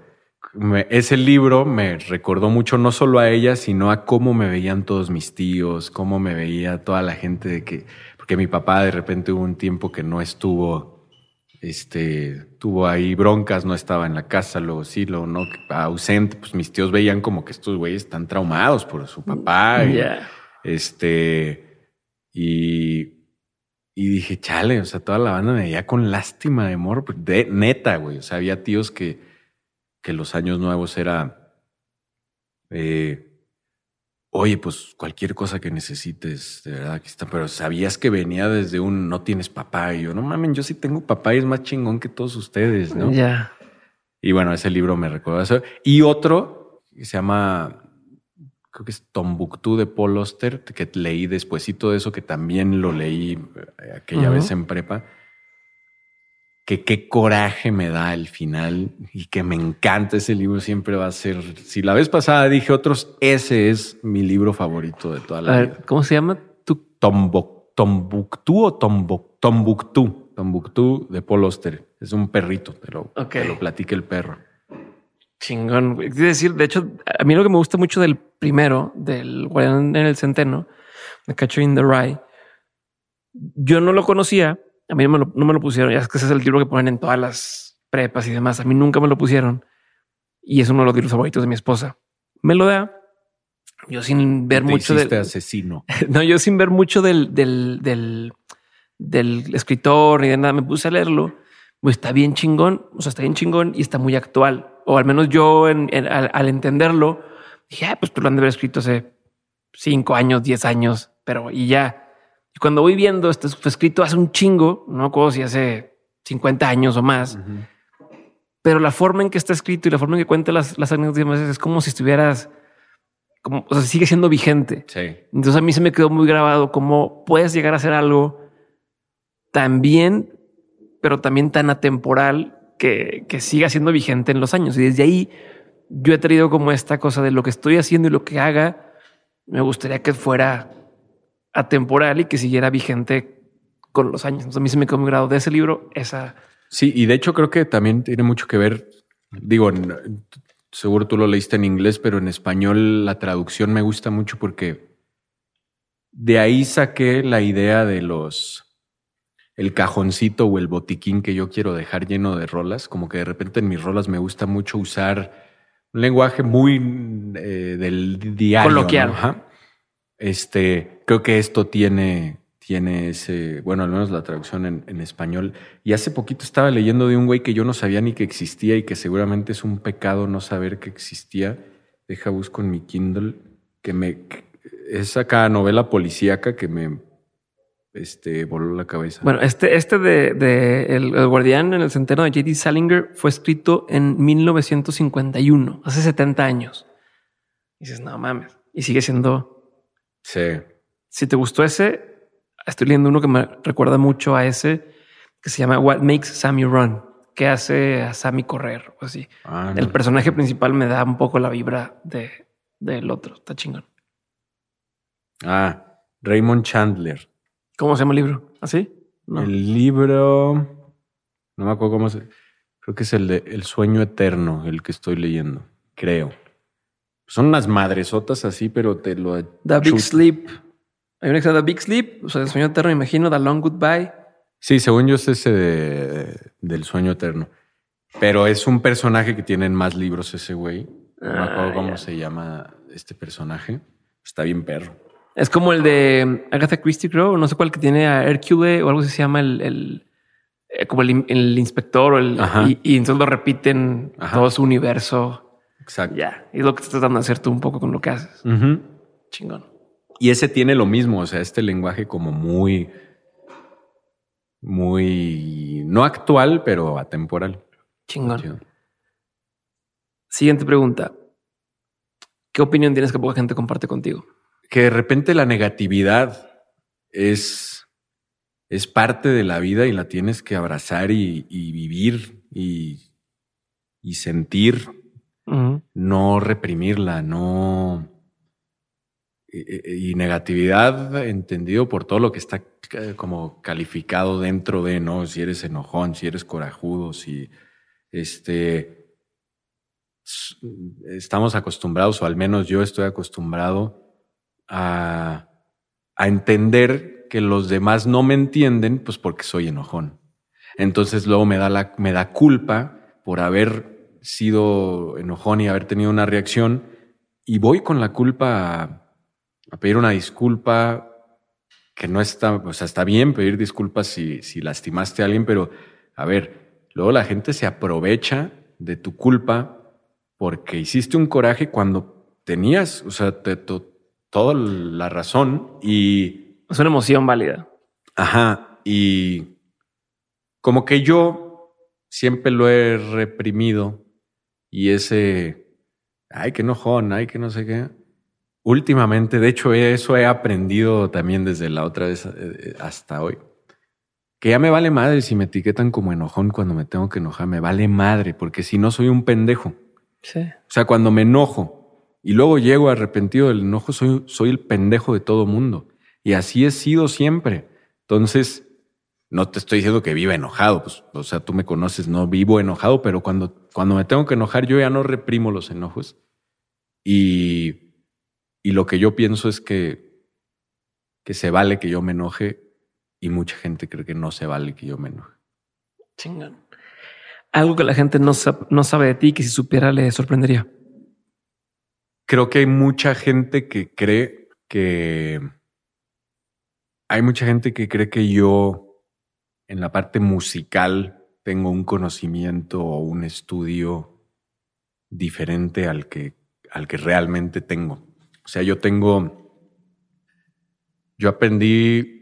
me- ese libro me recordó mucho no solo a ella, sino a cómo me veían todos mis tíos, cómo me veía toda la gente de que, porque mi papá de repente hubo un tiempo que no estuvo, este, tuvo ahí broncas, no estaba en la casa, luego sí, luego no, ausente, pues mis tíos veían como que estos güeyes están traumados por su papá. y- este, y, y dije, chale, o sea, toda la banda me veía con lástima de amor, de neta, güey. O sea, había tíos que, que los años nuevos era, eh, oye, pues cualquier cosa que necesites, de verdad, aquí está. Pero sabías que venía desde un no tienes papá. Y yo, no mamen, yo sí tengo papá y es más chingón que todos ustedes, ¿no?
Ya.
Y bueno, ese libro me recuerda eso. Y otro que se llama, creo que es Tombuctú de Paul Oster, que leí despuesito de eso, que también lo leí eh, aquella vez en prepa. Que qué coraje me da el final y que me encanta ese libro. Siempre va a ser. Si la vez pasada dije otros, ese es mi libro favorito de toda la
A
vida.
ver, ¿cómo se llama? Tu
Tombo- Tombuctú o Tombo- Tombuctú. Tombuctú de Paul Oster. Es un perrito, te lo,
Ok.
te lo platica el perro.
chingón. Es decir, de hecho, a mí lo que me gusta mucho del primero, del Guardián en el Centeno, de Catcher in the Rye, yo no lo conocía. A mí no me lo, no me lo pusieron. Ya es que ese es el libro que ponen en todas las prepas y demás. A mí nunca me lo pusieron. Y es uno de los libros favoritos de mi esposa. Me lo da. Yo sin ver
Te
mucho del,
asesino.
no, yo sin ver mucho del, del, del, del escritor ni de nada, me puse a leerlo. Pues está bien chingón, o sea, está bien chingón y está muy actual. O al menos yo, en- en- al, al entenderlo, dije, ah, pues tú lo han de haber escrito hace cinco años, diez años, pero y ya. Y cuando voy viendo, esto fue escrito hace un chingo, no acuerdo si hace 50 años o más, pero la forma en que está escrito y la forma en que cuenta las, las anécdotas es como si estuvieras, como, o sea, sigue siendo vigente.
Sí.
Entonces a mí se me quedó muy grabado cómo puedes llegar a hacer algo tan bien, pero también tan atemporal que, que siga siendo vigente en los años. Y desde ahí yo he traído como esta cosa de lo que estoy haciendo y lo que haga, me gustaría que fuera atemporal y que siguiera vigente con los años. Entonces a mí se me quedó muy grabado de ese libro, esa...
Sí, y de hecho creo que también tiene mucho que ver, digo, seguro tú lo leíste en inglés, pero en español la traducción me gusta mucho porque de ahí saqué la idea de los, el cajoncito o el botiquín que yo quiero dejar lleno de rolas, como que de repente en mis rolas me gusta mucho usar un lenguaje muy eh, del diario.
Coloquial.
¿no? Este, creo que esto tiene, tiene ese, bueno, al menos la traducción en, español. Y hace poquito estaba leyendo de un güey que yo no sabía ni que existía y que seguramente es un pecado no saber que existía. Deja busco en mi Kindle que me que- es novela policíaca que me este voló la cabeza.
Bueno, este, este de, de el, el Guardián en el Centeno de J.D. Salinger fue escrito en 1951, hace 70 años. Y dices, no mames. Y sigue siendo.
Sí.
Si te gustó ese, estoy leyendo uno que me recuerda mucho a ese que se llama What Makes Sammy Run, que hace a Sammy correr o así.
Ah,
El
no.
personaje principal me da un poco la vibra de, del otro. Está chingón.
Ah, Raymond Chandler.
¿Cómo se llama el libro? ¿Así? No.
El libro no me acuerdo cómo se creo que es el de El sueño eterno, el que estoy leyendo, creo. Son unas madresotas así, pero te lo
The Big
chut-
Sleep. Hay una que se llama The Big Sleep, o sea, el sueño eterno, me imagino, The Long Goodbye.
Sí, según yo es ese de, del sueño eterno. Pero es un personaje que tiene en más libros ese güey. No me acuerdo
Ah,
cómo se llama este personaje. Está bien perro.
Es como el de Agatha Christie, creo, no sé cuál que tiene a Hercule o algo así se llama el, el- eh, como el, el inspector o el, y, y entonces lo repiten
Ajá.
todo su universo.
Exacto.
Ya, y es lo que estás tratando de hacer tú un poco con lo que haces. Chingón.
Y ese tiene lo mismo, o sea, este lenguaje como muy, muy, no actual, pero atemporal.
Chingón. Siguiente pregunta. ¿Qué opinión tienes que poca gente comparte contigo?
Que de repente la negatividad es, es parte de la vida y la tienes que abrazar y, vivir y, y sentir, no reprimirla, no... Y, y, negatividad entendido por todo lo que está como calificado dentro de, ¿no? Si eres enojón, si eres corajudo, si este estamos acostumbrados, o al menos yo estoy acostumbrado a, a entender que los demás no me entienden, pues porque soy enojón. Entonces luego me da, la, me da culpa por haber sido enojón y haber tenido una reacción y voy con la culpa a, a pedir una disculpa que no está, o sea, está bien pedir disculpas si, si lastimaste a alguien, pero a ver, luego la gente se aprovecha de tu culpa porque hiciste un coraje cuando tenías, o sea, te, toda la razón y...
Es una emoción válida.
Ajá, y como que yo siempre lo he reprimido y ese, ay, que enojón, ay, que no sé qué. Últimamente, de hecho, eso he aprendido también desde la otra vez eh, hasta hoy. Que ya me vale madre si me etiquetan como enojón cuando me tengo que enojar, me vale madre, porque si no soy un pendejo. O sea, cuando me enojo y luego llego arrepentido del enojo, soy, soy el pendejo de todo mundo. Y así he sido siempre. Entonces, no te estoy diciendo que viva enojado, pues, o sea, tú me conoces, no vivo enojado, pero cuando, cuando me tengo que enojar, yo ya no reprimo los enojos. Y, y lo que yo pienso es que, que se vale que yo me enoje y mucha gente cree que no se vale que yo me enoje.
Chingan algo que la gente no, no sabe de ti que si supiera le sorprendería?
Creo que hay mucha gente que cree que... Hay mucha gente que cree que yo en la parte musical tengo un conocimiento o un estudio diferente al que, al que realmente tengo. O sea, yo tengo... Yo aprendí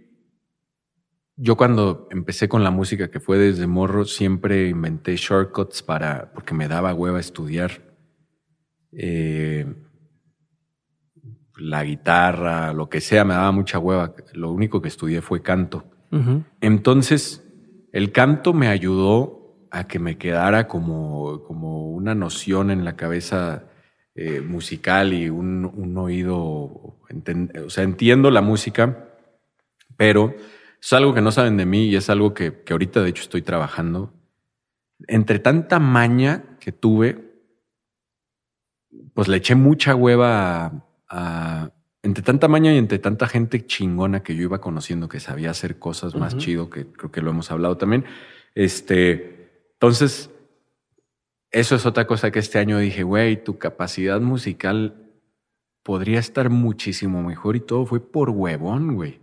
yo cuando empecé con la música, que fue desde morro, siempre inventé shortcuts para, porque me daba hueva estudiar eh, la guitarra, lo que sea, me daba mucha hueva. Lo único que estudié fue canto. Entonces, el canto me ayudó a que me quedara como, como una noción en la cabeza eh, musical y un, un oído, o sea, entiendo la música, pero es algo que no saben de mí y es algo que, que ahorita de hecho estoy trabajando. Entre tanta maña que tuve, pues le eché mucha hueva a, entre tanta maña y entre tanta gente chingona que yo iba conociendo que sabía hacer cosas más chido, que creo que lo hemos hablado también. Este, entonces, eso es otra cosa que este año dije, güey, tu capacidad musical podría estar muchísimo mejor y todo fue por huevón, güey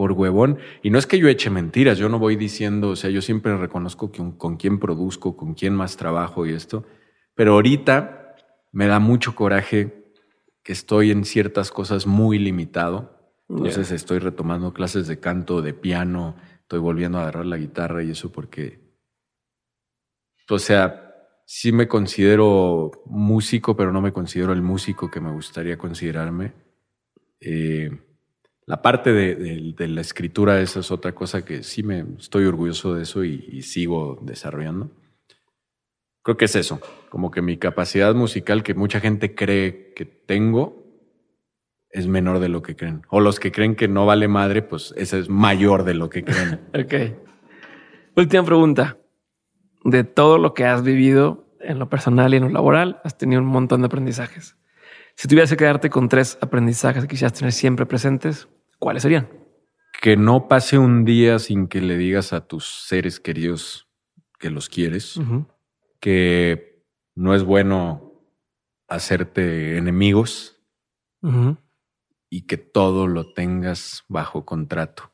por huevón. Y no es que yo eche mentiras, yo no voy diciendo, o sea, yo siempre reconozco con quién produzco, con quién más trabajo y esto, pero ahorita me da mucho coraje que estoy en ciertas cosas muy limitado. Entonces estoy retomando clases de canto, de piano, estoy volviendo a agarrar la guitarra y eso porque, o sea, sí me considero músico, pero no me considero el músico que me gustaría considerarme. Eh, la parte de, la escritura, esa es otra cosa que sí me estoy orgulloso de eso y, sigo desarrollando. Creo que es eso, como que mi capacidad musical que mucha gente cree que tengo es menor de lo que creen. O los que creen que no vale madre, pues esa es mayor de lo que creen.
ok. Última pregunta. De todo lo que has vivido en lo personal y en lo laboral, has tenido un montón de aprendizajes. Si tuvieras que quedarte con tres aprendizajes que quisieras tener siempre presentes, ¿cuáles serían?
Que no pase un día sin que le digas a tus seres queridos que los quieres, que no es bueno hacerte enemigos y que todo lo tengas bajo contrato.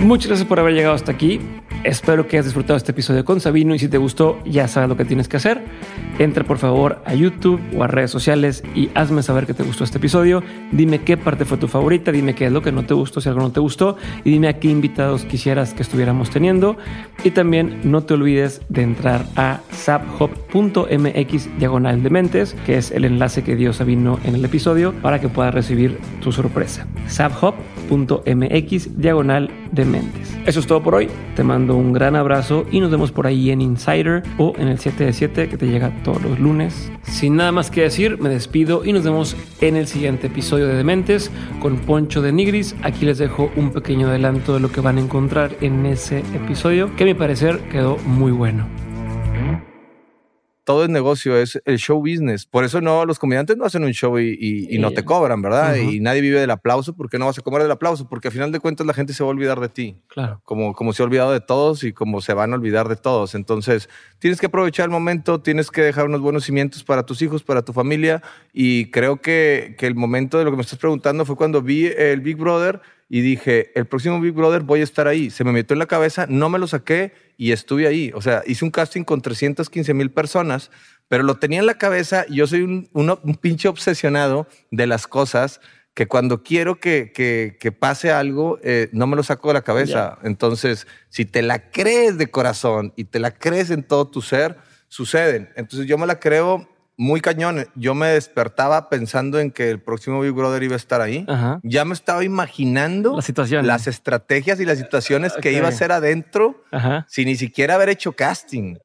Muchas gracias por haber llegado hasta aquí. Espero que hayas disfrutado este episodio con Sabino y si te gustó ya sabes lo que tienes que hacer. Entra por favor a YouTube o a redes sociales y hazme saber que te gustó este episodio. Dime qué parte fue tu favorita, dime qué es lo que no te gustó, si algo no te gustó y dime a qué invitados quisieras que estuviéramos teniendo. Y también no te olvides de entrar a subhop.mx diagonal de mentes, que es el enlace que dio Sabino en el episodio para que puedas recibir tu sorpresa. subhop.mx diagonal de mentes. Eso es todo por hoy. Te mando un gran abrazo y nos vemos por ahí en Insider o en el 7 de 7 que te llega todos los lunes. Sin nada más que decir, me despido y nos vemos en el siguiente episodio de Dementes con Poncho de Nigris. Aquí les dejo un pequeño adelanto de lo que van a encontrar en ese episodio que a mi parecer quedó muy bueno
todo es negocio, es el show business. Por eso no, los comediantes no hacen un show y, no te cobran, ¿verdad? Y nadie vive del aplauso. ¿Por qué no vas a comer del aplauso? Porque al final de cuentas la gente se va a olvidar de ti.
Claro.
Como, como se ha olvidado de todos y como se van a olvidar de todos. Entonces, tienes que aprovechar el momento, tienes que dejar unos buenos cimientos para tus hijos, para tu familia. Y creo que, que el momento de lo que me estás preguntando fue cuando vi el Big Brother y dije, el próximo Big Brother voy a estar ahí. Se me metió en la cabeza, no me lo saqué y estuve ahí. O sea, hice un casting con 315 mil personas, pero lo tenía en la cabeza y yo soy un, un, pinche obsesionado de las cosas que cuando quiero que, que, pase algo, eh, no me lo saco de la cabeza. Entonces, si te la crees de corazón y te la crees en todo tu ser, suceden. Entonces yo me la creo muy cañón. Yo me despertaba pensando en que el próximo Big Brother iba a estar ahí. Ya me estaba imaginando las estrategias y las situaciones que iba a ser adentro sin ni siquiera haber hecho casting.